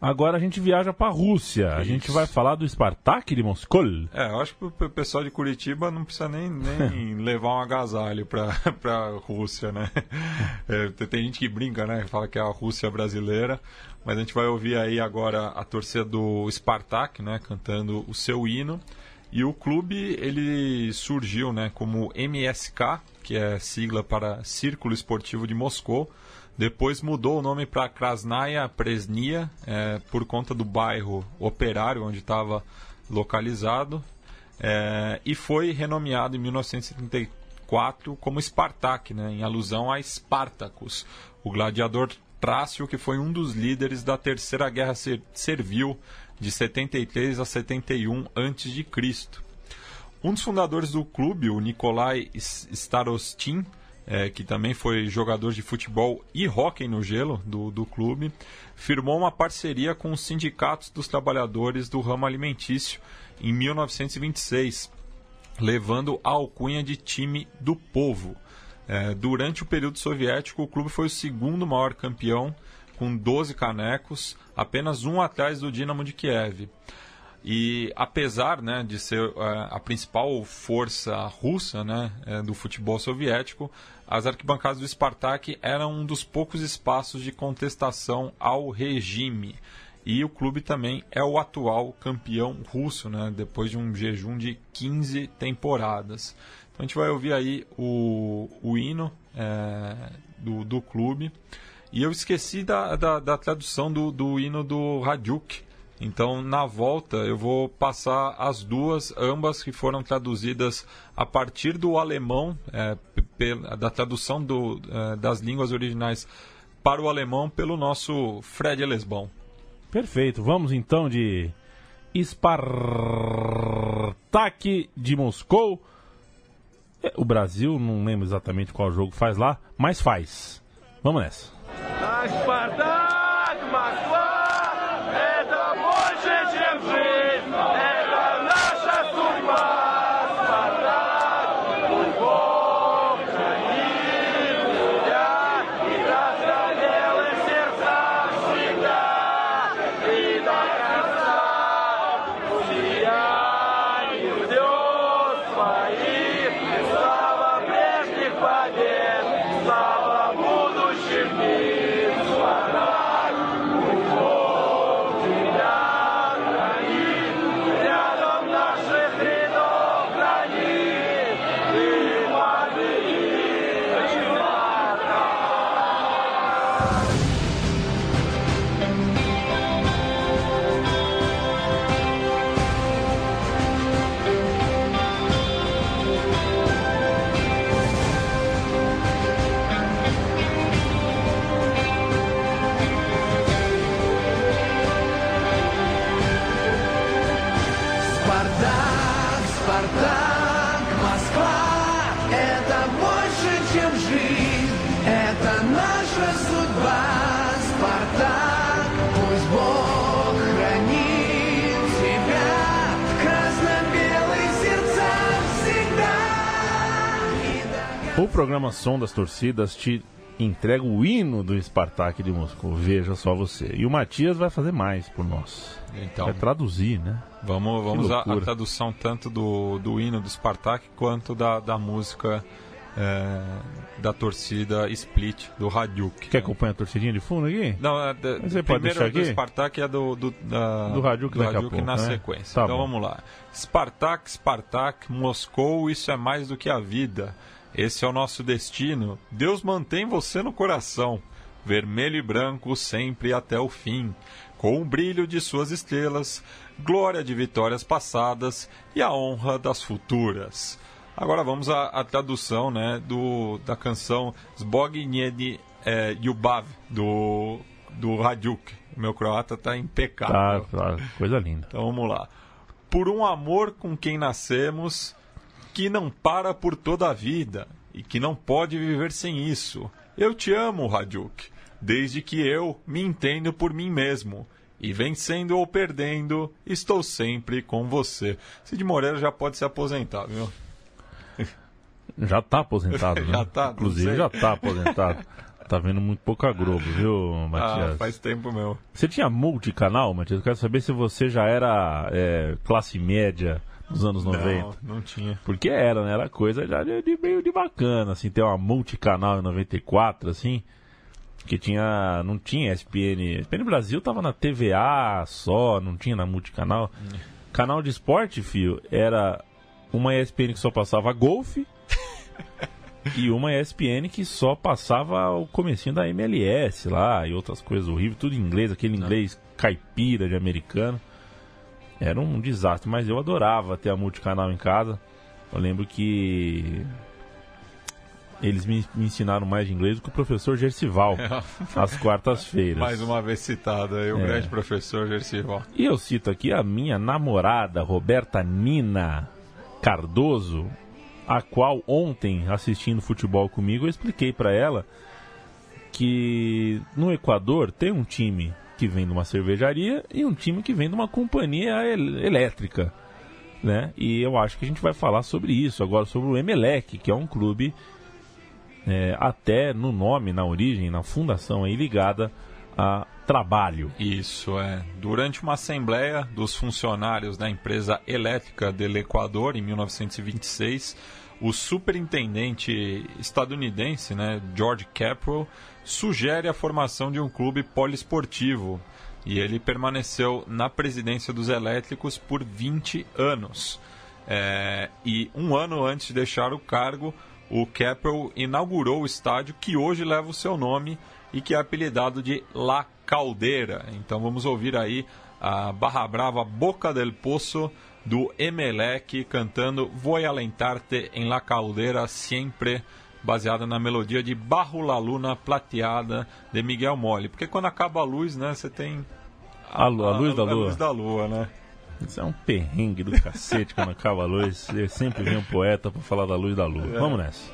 Speaker 2: Agora a gente viaja para a Rússia. A gente vai falar do Spartak de Moscou.
Speaker 3: É, eu acho que o pe- pessoal de Curitiba não precisa nem, nem levar um agasalho para a Rússia, né? É, tem- tem gente que brinca, né? Fala que é a Rússia brasileira, mas a gente vai ouvir aí agora a torcida do Spartak, né? Cantando o seu hino. E o clube, ele surgiu, né? Como MSK, que é sigla para Círculo Esportivo de Moscou. Depois mudou o nome para Krasnaya Presnia, é, por conta do bairro operário onde estava localizado. É, e foi renomeado em 1974 como Spartak, né, em alusão a Spartacus, o gladiador trácio que foi um dos líderes da Terceira Guerra Ser- Servil de 73 a 71 a.C. Um dos fundadores do clube, o Nikolai Starostin, eh, que também foi jogador de futebol e hóquei no gelo do, do clube, firmou uma parceria com os sindicatos dos trabalhadores do ramo alimentício em 1926, levando a alcunha de time do povo. Eh, durante o período soviético, o clube foi o segundo maior campeão, com 12 canecos, apenas um atrás do Dinamo de Kiev. E apesar né, de ser eh, a principal força russa né, eh, do futebol soviético, as arquibancadas do Spartak eram um dos poucos espaços de contestação ao regime. E o clube também é o atual campeão russo, né, depois de um jejum de 15 temporadas. Então a gente vai ouvir aí o, o hino eh, do, do clube. E eu esqueci da, da, da tradução do, do hino do Hadjuk. Então, na volta, eu vou passar as duas, ambas que foram traduzidas a partir do alemão, é, pe- pe- da tradução do, é, das línguas originais para o alemão pelo nosso Fred Lesbão.
Speaker 2: Perfeito. Vamos então de Spartak de Moscou. É, O Brasil, não lembro exatamente qual jogo faz lá, mas faz. Vamos nessa. Esparta. Programa Som das Torcidas te entrega o hino do Spartak de Moscou. Veja só você. E o Matias vai fazer mais por nós.
Speaker 3: Então,
Speaker 2: Vai traduzir, né?
Speaker 3: vamos, vamos à, tradução tanto do, do hino do Spartak quanto da, da música é, da torcida Split, do Hadjuk.
Speaker 2: Quer acompanhar a torcidinha de fundo aqui?
Speaker 3: Não, é, da,
Speaker 2: Mas você pode
Speaker 3: primeiro é do
Speaker 2: aqui?
Speaker 3: Spartak é do, do, da,
Speaker 2: Do Hajduk daqui a pouco,
Speaker 3: na
Speaker 2: né?
Speaker 3: sequência.
Speaker 2: Tá
Speaker 3: então
Speaker 2: bom.
Speaker 3: vamos lá. Spartak, Spartak, Moscou, isso é mais do que a vida. Esse é o nosso destino. Deus mantém você no coração. Vermelho e branco sempre até o fim. Com o brilho de suas estrelas, glória de vitórias passadas e a honra das futuras. Agora vamos à, à tradução né, do, da canção Zbognieni é, do, do Hadjuk. O meu croata está impecável.
Speaker 2: Tá, tá, coisa linda.
Speaker 3: Então vamos lá. Por um amor com quem nascemos, que não para por toda a vida e que não pode viver sem isso. Eu te amo, Hadjuk, desde que eu me entendo por mim mesmo. E vencendo ou perdendo, estou sempre com você. Cid Moreira já pode se aposentar, viu?
Speaker 2: Já tá aposentado, né?
Speaker 3: Já tá, não
Speaker 2: Inclusive já tá aposentado. Tá vendo muito pouca Globo, viu,
Speaker 3: Ah,
Speaker 2: Matias?
Speaker 3: faz tempo meu.
Speaker 2: Você tinha multicanal, Matias? Eu quero saber se você já era é, classe média nos anos 90.
Speaker 3: Não, não tinha.
Speaker 2: Porque era, né? Era coisa já de, de meio de bacana, assim, ter uma multicanal em 94, assim. Que tinha. Não tinha SPN. SPN Brasil tava na TVA só, não tinha na multicanal. Canal de esporte, fio, era uma ESPN que só passava golfe. e uma ESPN que só passava o comecinho da MLS lá e outras coisas horríveis, tudo em inglês, aquele inglês caipira de americano. Era um desastre, mas eu adorava ter a multicanal em casa. Eu lembro que eles me, me ensinaram mais de inglês do que o professor Gercival às quartas-feiras.
Speaker 3: Mais uma vez citado aí, o
Speaker 2: É.
Speaker 3: grande professor Gercival.
Speaker 2: E eu cito aqui a minha namorada, Roberta Nina Cardoso, a qual ontem, assistindo futebol comigo, eu expliquei para ela que no Equador tem um time que vem de uma cervejaria e um time que vem de uma companhia el- elétrica. Né? E eu acho que a gente vai falar sobre isso agora, sobre o Emelec, que é um clube é, até no nome, na origem, na fundação aí ligada a trabalho.
Speaker 3: Isso, é. Durante uma assembleia dos funcionários da empresa elétrica del Equador, em 1926, o superintendente estadunidense, né, George Capwell, sugere a formação de um clube poliesportivo. E ele permaneceu na presidência dos elétricos por 20 anos. É, e um ano antes de deixar o cargo, o Capel inaugurou o estádio que hoje leva o seu nome e que é apelidado de La Caldeira. Então vamos ouvir aí a Barra Brava Boca del Poço do Emelec cantando Voy a alentarte en La Caldeira sempre baseada na melodia de Barro La Luna Plateada de Miguel Mole. Porque quando acaba a luz, né, você tem
Speaker 2: A, lu- a luz da
Speaker 3: a
Speaker 2: lua.
Speaker 3: luz da lua, né?
Speaker 2: Isso é um perrengue do cacete quando acaba a luz. Eu sempre vem um poeta pra falar da luz da lua. Vamos nessa.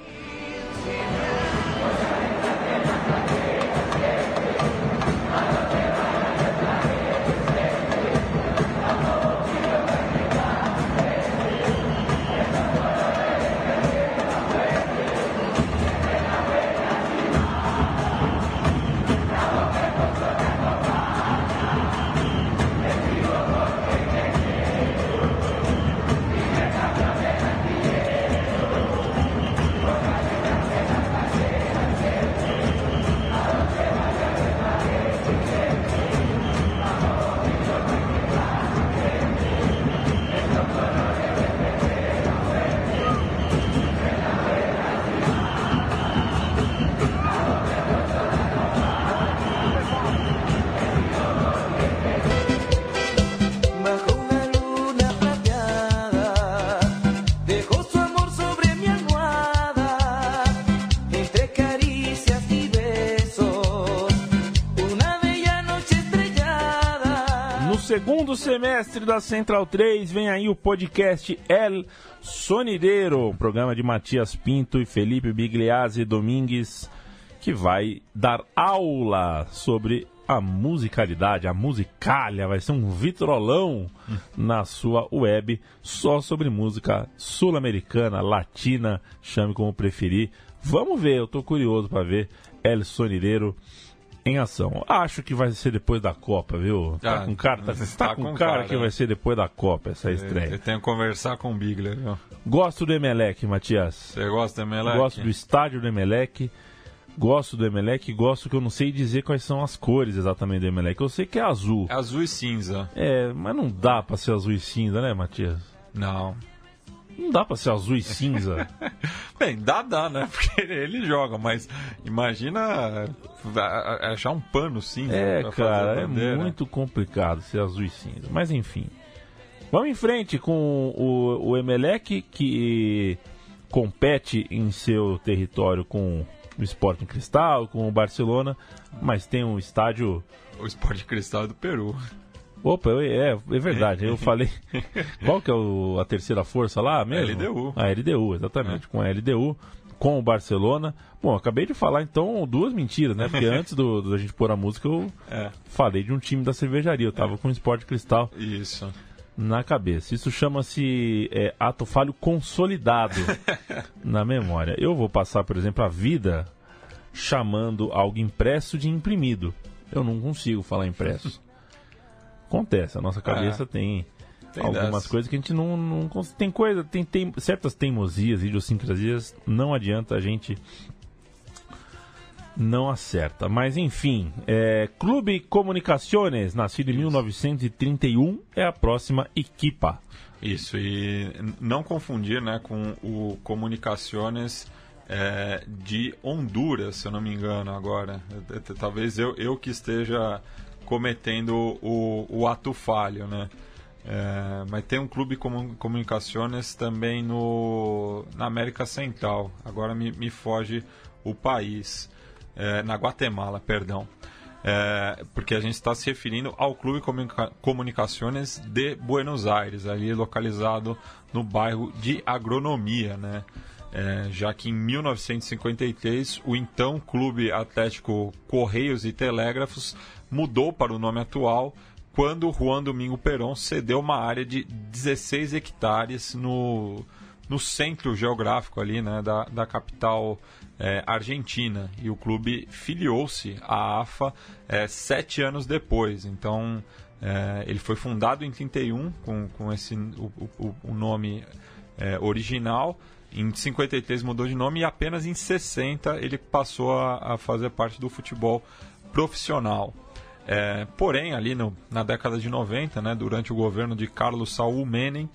Speaker 2: Segundo semestre da Central 3 vem aí o podcast El Sonideiro, programa de Matias Pinto e Felipe Bigliazzi Domingues, que vai dar aula sobre a musicalidade, a musicalha, vai ser um vitrolão na sua web só sobre música sul-americana, latina, chame como preferir. Vamos ver, eu tô curioso para ver El Sonideiro em ação. Acho que vai ser depois da Copa, viu? Tá
Speaker 3: Ah,
Speaker 2: com cara, tá,
Speaker 3: tá
Speaker 2: tá com,
Speaker 3: com
Speaker 2: cara,
Speaker 3: cara,
Speaker 2: que
Speaker 3: é.
Speaker 2: vai ser depois da Copa essa
Speaker 3: Eu
Speaker 2: estreia.
Speaker 3: tenho que conversar com o Bigler, viu?
Speaker 2: Gosto do Emelec, Matias.
Speaker 3: Você gosta do Emelec?
Speaker 2: Gosto do estádio do Emelec. Gosto do Emelec, gosto que eu não sei dizer quais são as cores exatamente do Emelec. Eu sei que é azul.
Speaker 3: É azul e cinza.
Speaker 2: É, mas não dá pra ser azul e cinza, né, Matias?
Speaker 3: Não.
Speaker 2: Não dá pra ser azul e cinza.
Speaker 3: Bem, dá, dá, né? Porque ele joga, mas imagina va- achar um pano cinza
Speaker 2: É, cara, é muito complicado ser azul e cinza. Mas enfim. Vamos em frente com o, o Emelec, que compete em seu território com o Sporting Cristal, com o Barcelona, mas tem um estádio.
Speaker 3: O esporte cristal é do Peru.
Speaker 2: Opa, é, é verdade, eu falei. Qual que é o- a terceira força lá mesmo?
Speaker 3: LDU.
Speaker 2: A LDU, exatamente, com a LDU, com o Barcelona. Bom, acabei de falar então duas mentiras, né? Porque antes do, da gente pôr a música eu
Speaker 3: É,
Speaker 2: falei de um time da cervejaria. Eu tava com o Sport Cristal
Speaker 3: isso.
Speaker 2: na cabeça. Isso chama-se é, ato falho consolidado na memória. Eu vou passar, por exemplo, a vida chamando algo impresso de imprimido. Eu não consigo falar impresso. Acontece, a nossa cabeça tem,
Speaker 3: Tem
Speaker 2: algumas coisas que a gente não, não tem coisa, tem, tem certas teimosias, idiosincrasias, não adianta a gente não acerta. Mas enfim, é, Clube Comunicaciones, nascido em 1931, é a próxima equipa.
Speaker 3: Isso, e não confundir né, com o Comunicaciones é, de Honduras, se eu não me engano, agora. É, é, Talvez eu, eu que esteja cometendo o, o ato falho, né? É, mas tem um clube como comunicações também no, na América Central. Agora me, me foge o país. É, na Guatemala, perdão. É, porque a gente está se referindo ao Clube Comunica Comunicações de Buenos Aires, ali localizado no bairro de Agronomia, né? É, já que em 1953 o então Clube Atlético Correios e Telégrafos mudou para o nome atual quando Juan Domingo Perón cedeu uma área de 16 hectares no, no centro geográfico ali, né, da, da capital é, argentina. E o clube filiou-se à AFA é, sete anos depois. Então, é, ele foi fundado em 31 com, com esse, o, o, o nome é, original. Em 53 mudou de nome e apenas em 60 ele passou a, a fazer parte do futebol profissional. É, porém, ali no, na década de 90, né, durante o governo de Carlos Saúl Menem,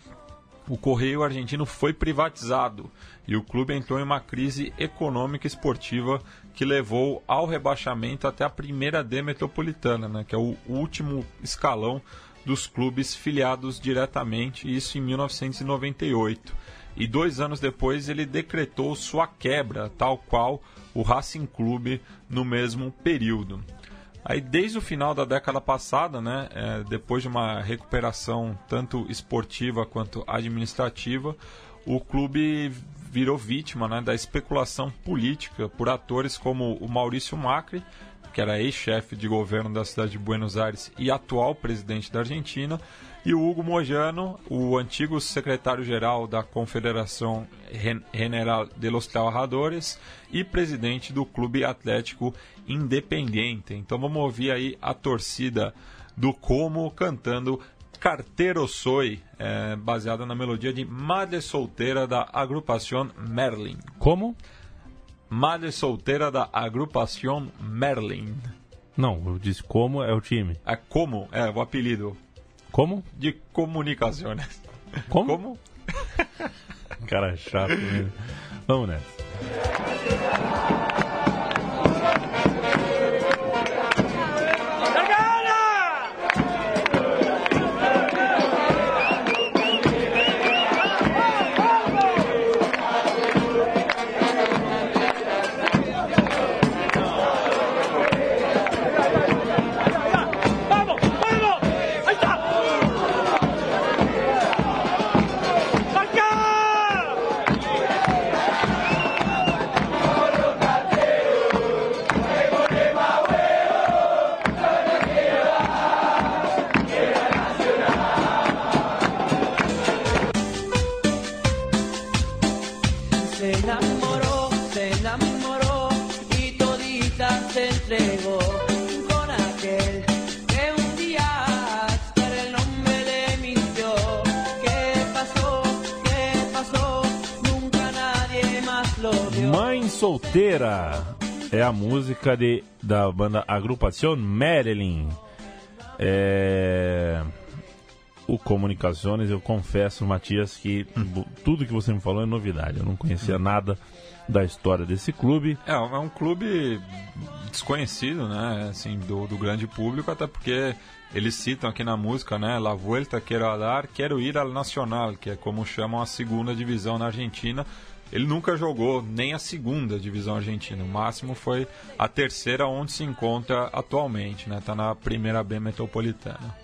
Speaker 3: o Correio Argentino foi privatizado e o clube entrou em uma crise econômica e esportiva que levou ao rebaixamento até a primeira D metropolitana, né, que é o último escalão dos clubes filiados diretamente, isso em 1998. E dois anos depois ele decretou sua quebra, tal qual o Racing Clube no mesmo período. Aí desde o final da década passada, né, é, depois de uma recuperação tanto esportiva quanto administrativa, o clube virou vítima né, da especulação política por atores como o Maurício Macri, que era ex-chefe de governo da cidade de Buenos Aires e atual presidente da Argentina, e o Hugo Mojano, o antigo secretário-geral da Confederação Gen- General de los Trabajadores e presidente do Clube Atlético Independiente. Então vamos ouvir aí a torcida do Como cantando Carteiro Soy, é, baseada na melodia de Madre Solteira da agrupação Merlin.
Speaker 2: Como?
Speaker 3: Madre Solteira da agrupação Merlin.
Speaker 2: Não, eu disse como é o time.
Speaker 3: É como? É o apelido
Speaker 2: Como?
Speaker 3: de comunicações.
Speaker 2: Como?
Speaker 3: Como?
Speaker 2: Cara chato mesmo. Vamos nessa. Mãe Solteira é a música de, da banda Agrupação Marilyn. É... O Comunicações, eu confesso, Matias, que tudo que você me falou é novidade. Eu não conhecia nada da história desse clube.
Speaker 3: É, é um clube desconhecido, né, assim, do, do grande público, até porque eles citam aqui na música, né, La Vuelta Quero Dar, Quero Ir al Nacional, que é como chamam a segunda divisão na Argentina. Ele nunca jogou nem a segunda divisão argentina, o máximo foi a terceira onde se encontra atualmente, né, tá na primeira B metropolitana.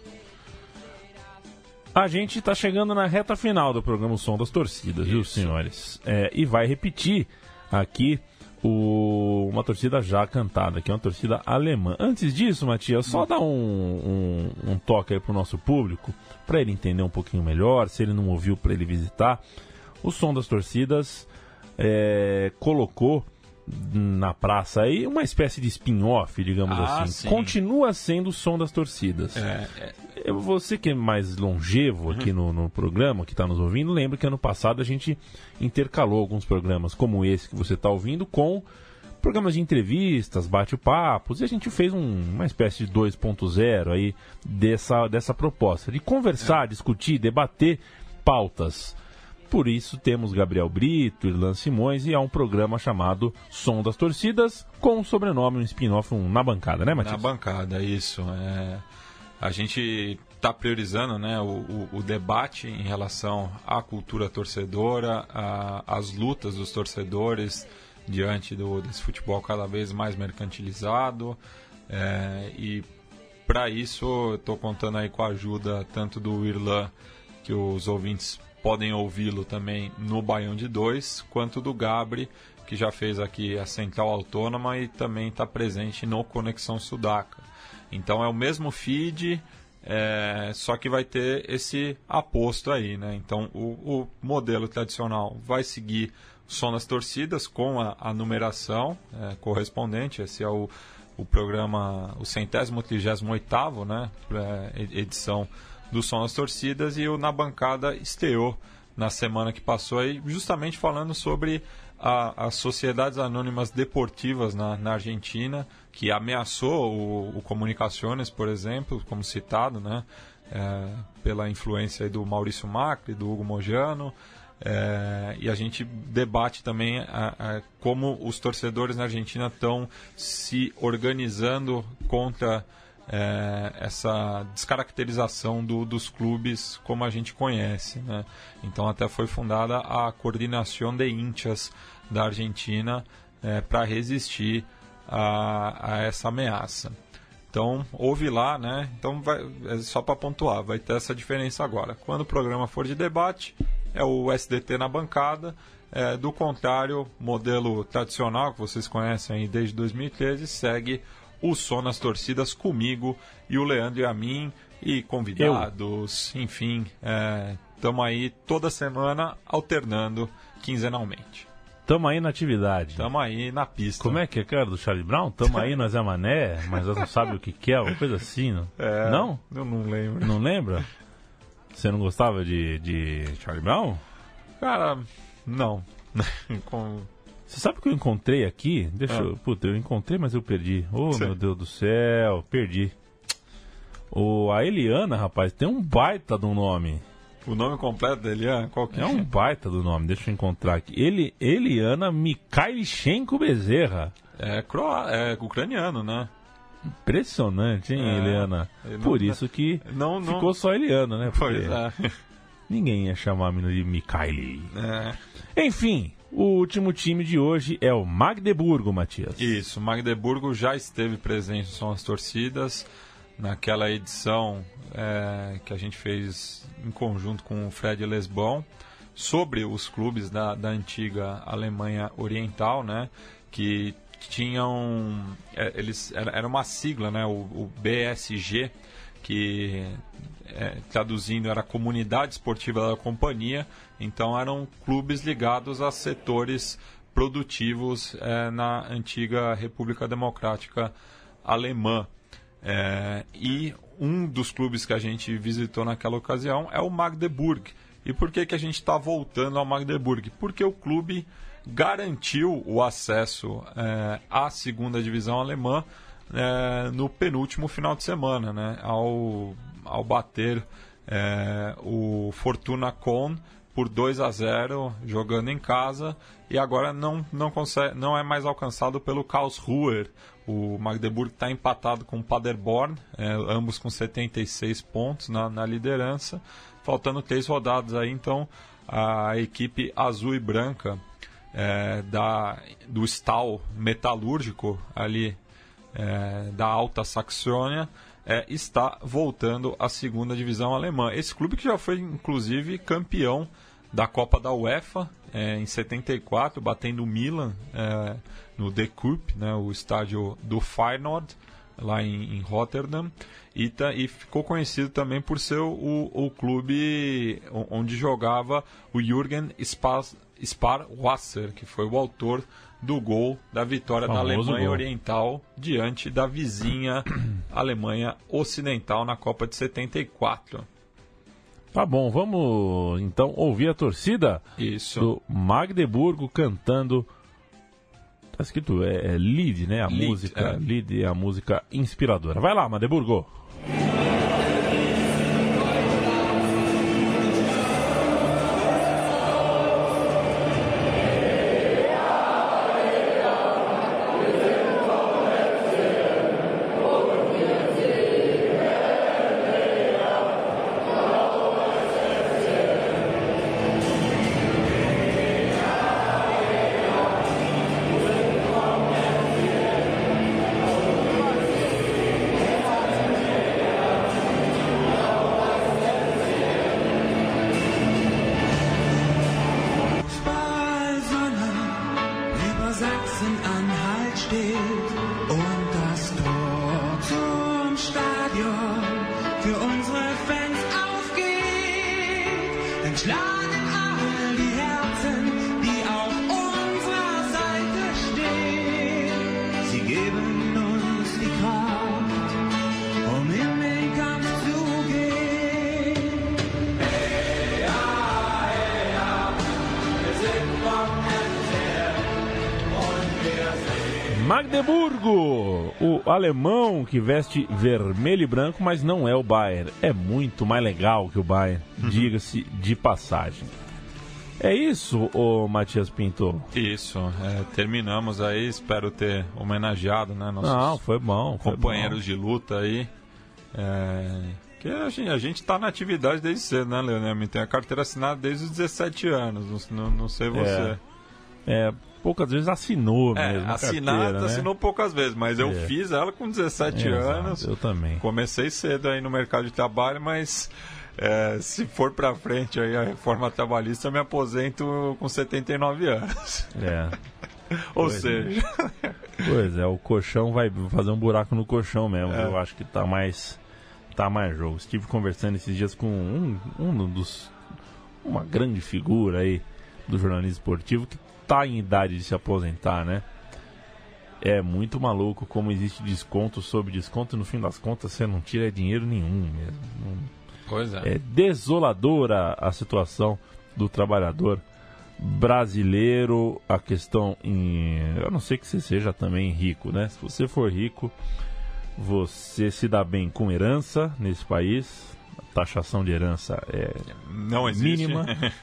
Speaker 2: A gente está chegando na reta final do programa O Som das Torcidas, viu, senhores? É, e vai repetir aqui o- uma torcida já cantada, que é uma torcida alemã. Antes disso, Matias, só dá um, um, um toque aí pro nosso público, para ele entender um pouquinho melhor, se ele não ouviu, para ele visitar. O Som das Torcidas é, colocou na praça aí uma espécie de spin-off, digamos
Speaker 3: Ah,
Speaker 2: assim.
Speaker 3: sim.
Speaker 2: Continua sendo o som das torcidas.
Speaker 3: É, é,
Speaker 2: É, Você que é mais longevo aqui no, no programa, que está nos ouvindo, lembra que ano passado a gente intercalou alguns programas como esse que você está ouvindo com programas de entrevistas, bate-papos, e a gente fez um- uma espécie de 2.0 aí dessa, dessa proposta, de conversar, discutir, debater pautas. Por isso temos Gabriel Brito, Irlan Simões e há um programa chamado Som das Torcidas, com um sobrenome, um spin-off um na bancada, né,
Speaker 3: Na
Speaker 2: Matias?
Speaker 3: bancada, isso. É, a gente está priorizando né, o, o- o debate em relação à cultura torcedora, às lutas dos torcedores diante do, desse futebol cada vez mais mercantilizado. É, e para isso, estou contando aí com a ajuda tanto do Irlan, que os ouvintes podem ouvi-lo também no Baião de Dois, quanto do Gabri, que já fez aqui a Central Autônoma e também está presente no Conexão Sudaca. Então é o mesmo feed, é, só que vai ter esse aposto aí, né? Então o, o modelo tradicional vai seguir o som das torcidas com a, a numeração é, correspondente. Esse é o, o programa, o centésimo trigésimo oitavo, né? edição do som das torcidas e o Na Bancada estreou na semana que passou aí, justamente falando sobre a- as sociedades anônimas deportivas na, na Argentina, que ameaçou o, o Comunicaciones, por exemplo, como citado, né, é, pela influência do Maurício Macri, do Hugo Mojano, é, e a gente debate também a- a- como os torcedores na Argentina estão se organizando contra é, essa descaracterização do- dos clubes como a gente conhece. Né? Então até foi fundada a Coordenação de Hinchas da Argentina para resistir a, a essa ameaça. Então, ouve lá, né? Então, vai, é só para pontuar, vai ter essa diferença agora. Quando o programa for de debate, é o SDT na bancada. É, do contrário, modelo tradicional que vocês conhecem desde 2013 segue o som nas torcidas comigo e o Leandro e a mim e convidados, enfim, estamos aí toda semana alternando quinzenalmente.
Speaker 2: Tamo aí na atividade.
Speaker 3: Estamos aí na pista.
Speaker 2: Como é que é, cara, do Charlie Brown? Tamo aí, nós é mané, mas nós não sabe o que que é, uma coisa assim, não?
Speaker 3: É,
Speaker 2: Não?
Speaker 3: Eu não lembro.
Speaker 2: Não lembra? Você não gostava de, de Charlie Brown?
Speaker 3: Cara, não. Com-
Speaker 2: Você sabe o que eu encontrei aqui? Deixa
Speaker 3: Ah.
Speaker 2: eu. Puta, eu encontrei, mas eu perdi. Oh,
Speaker 3: Sim.
Speaker 2: meu Deus do céu, perdi. O, a Eliana, rapaz, tem um baita do nome.
Speaker 3: O nome completo dele é qual que
Speaker 2: É um baita do nome, deixa eu encontrar aqui. Ele, Eliana Mikhailichenko Bezerra.
Speaker 3: É, croa... é ucraniano, né?
Speaker 2: Impressionante, hein,
Speaker 3: É,
Speaker 2: Eliana?
Speaker 3: não-
Speaker 2: Por isso que
Speaker 3: Não, não...
Speaker 2: ficou só Eliana, né?
Speaker 3: Pois
Speaker 2: Porque
Speaker 3: é.
Speaker 2: Ninguém ia chamar a menina de Mikhaili.
Speaker 3: é.
Speaker 2: Enfim, o último time de hoje é o Magdeburgo, Matias.
Speaker 3: Isso, Magdeburgo já esteve presente São as Torcidas naquela edição é, que a gente fez em conjunto com o Fred Lesbon sobre os clubes da, da antiga Alemanha Oriental, né? Que tinham é, eles era, era uma sigla, né? O, o BSG que é, traduzindo era comunidade esportiva da companhia, então eram clubes ligados a setores produtivos é, na antiga República Democrática Alemã. É, e um dos clubes que a gente visitou naquela ocasião é o Magdeburg. E por que, que a gente está voltando ao Magdeburg? Porque o clube garantiu o acesso é, à segunda divisão alemã é, no penúltimo final de semana, né? ao, ao bater é, o Fortuna Con por 2 a 0 jogando em casa e agora não, não, consegue, não é mais alcançado pelo Karlsruher. O Magdeburg está empatado com o Paderborn, é, ambos com 76 pontos na, na liderança, faltando três rodadas aí, então a equipe azul e branca é, da, do Stahl Metalúrgico ali é, da Alta Saxônia é, está voltando à segunda divisão alemã. Esse clube que já foi inclusive campeão da Copa da UEFA é, em 74, batendo o Milan é, no The né, o estádio do Feyenoord, lá em, em Rotterdam, e, ta- e ficou conhecido também por ser o, o clube onde jogava o Jürgen Spar, Sparwasser, que foi o autor do gol da vitória da Alemanha
Speaker 2: gol.
Speaker 3: Oriental diante da vizinha Alemanha Ocidental na Copa de 74.
Speaker 2: Tá bom, vamos então ouvir a torcida
Speaker 3: Isso.
Speaker 2: do Magdeburgo cantando. Tá escrito, é, é Lied, né? A
Speaker 3: Lied,
Speaker 2: música.
Speaker 3: é.
Speaker 2: Lied é a música inspiradora. Vai lá, Magdeburgo. Magdeburgo, o alemão que veste vermelho e branco, mas não é o Bayern. É muito mais legal que o Bayern, diga-se de passagem. É isso, ô Matias Pinto?
Speaker 3: Isso, é, terminamos aí, espero ter homenageado, né, nossos
Speaker 2: Não, foi bom. foi
Speaker 3: companheiros de luta aí. É, que a gente, a gente tá na atividade desde cedo, né, Leonel? Tem a carteira assinada desde os 17 anos, não, não, sei você.
Speaker 2: bom. É, poucas vezes assinou
Speaker 3: É,
Speaker 2: mesmo. a
Speaker 3: assinada,
Speaker 2: carteira, né?
Speaker 3: assinou poucas vezes, mas eu
Speaker 2: É.
Speaker 3: fiz ela com 17
Speaker 2: Exato,
Speaker 3: anos.
Speaker 2: Eu também.
Speaker 3: Comecei cedo aí no mercado de trabalho, mas é, se for pra frente aí a reforma trabalhista, eu me aposento com 79 anos.
Speaker 2: É.
Speaker 3: Ou
Speaker 2: Pois é.
Speaker 3: seja,
Speaker 2: Pois é, o colchão vai fazer um buraco no colchão mesmo.
Speaker 3: É.
Speaker 2: Eu acho que tá mais tá mais jogo. Estive conversando esses dias com um, um dos uma grande figura aí do jornalismo esportivo que tá em idade de se aposentar, né? É muito maluco como existe desconto sobre desconto e no fim das contas você não tira dinheiro nenhum mesmo.
Speaker 3: Pois é.
Speaker 2: é desoladora a situação do trabalhador brasileiro, a questão em. Eu não sei que você seja também rico, né? Se você for rico, você se dá bem com herança nesse país, a taxação de herança é
Speaker 3: Não existe.
Speaker 2: mínima.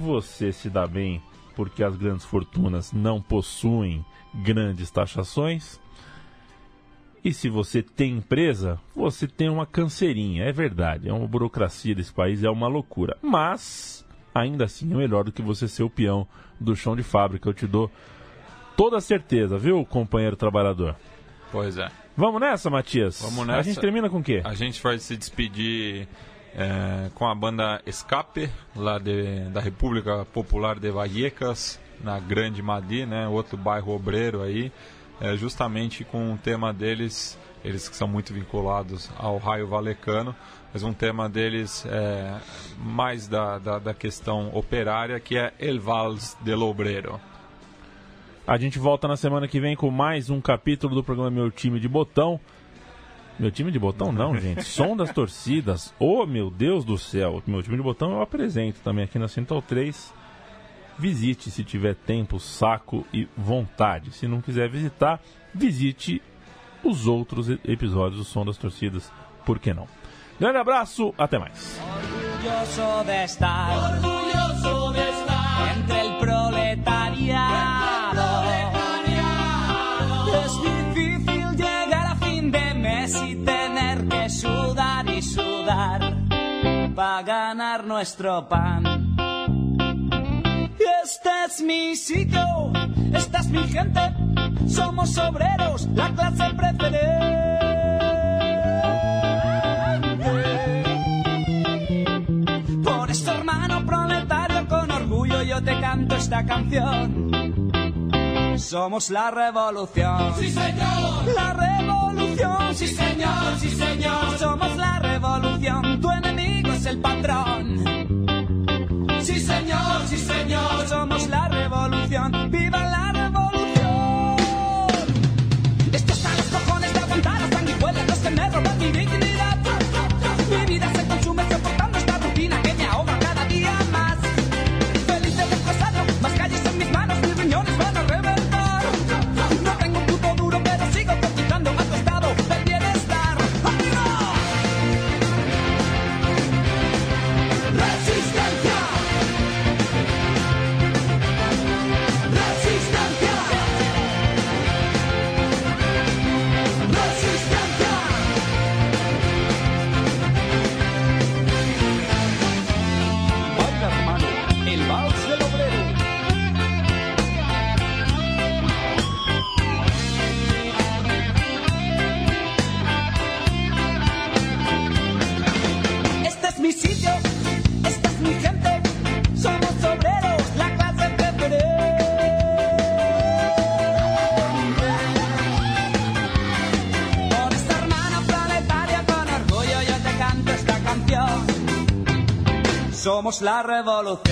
Speaker 2: Você se dá bem porque as grandes fortunas não possuem grandes taxações. E se você tem empresa, você tem uma canseirinha, é verdade. É uma burocracia desse país, é uma loucura. Mas, ainda assim, é melhor do que você ser o peão do chão de fábrica. Eu te dou toda a certeza, viu, companheiro trabalhador?
Speaker 3: Pois é.
Speaker 2: Vamos nessa, Matias?
Speaker 3: Vamos
Speaker 2: A
Speaker 3: nessa.
Speaker 2: gente termina com o quê?
Speaker 3: A gente vai se despedir é, com a banda Escape, lá de, da República Popular de Vallecas, na Grande Madi, né, outro bairro obreiro aí, é, justamente com o tema deles, eles que são muito vinculados ao raio valecano, mas um tema deles é mais da, da, da questão operária, que é El Vals del Obrero.
Speaker 2: A gente volta na semana que vem com mais um capítulo do programa Meu Time de Botão. Meu time de botão não, gente. Som das torcidas. Oh, meu Deus do céu. Meu time de botão eu apresento também aqui na Central 3. Visite se tiver tempo, saco e vontade. Se não quiser visitar, visite os outros episódios do Som das Torcidas. Por que não? Grande abraço, até mais.
Speaker 6: orgulloso de estar, orgulloso de estar entre el proletariado. Y tener que sudar y sudar para ganar nuestro pan. Este es mi sitio, esta es mi gente, somos obreros, la clase preferente. Por eso, hermano proletario, con orgullo yo te canto esta canción. Somos la revolución. Sí, señor. La revolución. Sí, señor. Sí, señor. Somos la revolución. Tu enemigo es el patrón. Sí, señor. Sí, señor. Somos la revolución. ¡Viva la revolución! Estos a los cojones de aguantar las sanguijuelas, los que me roban mi dignidad. elvallott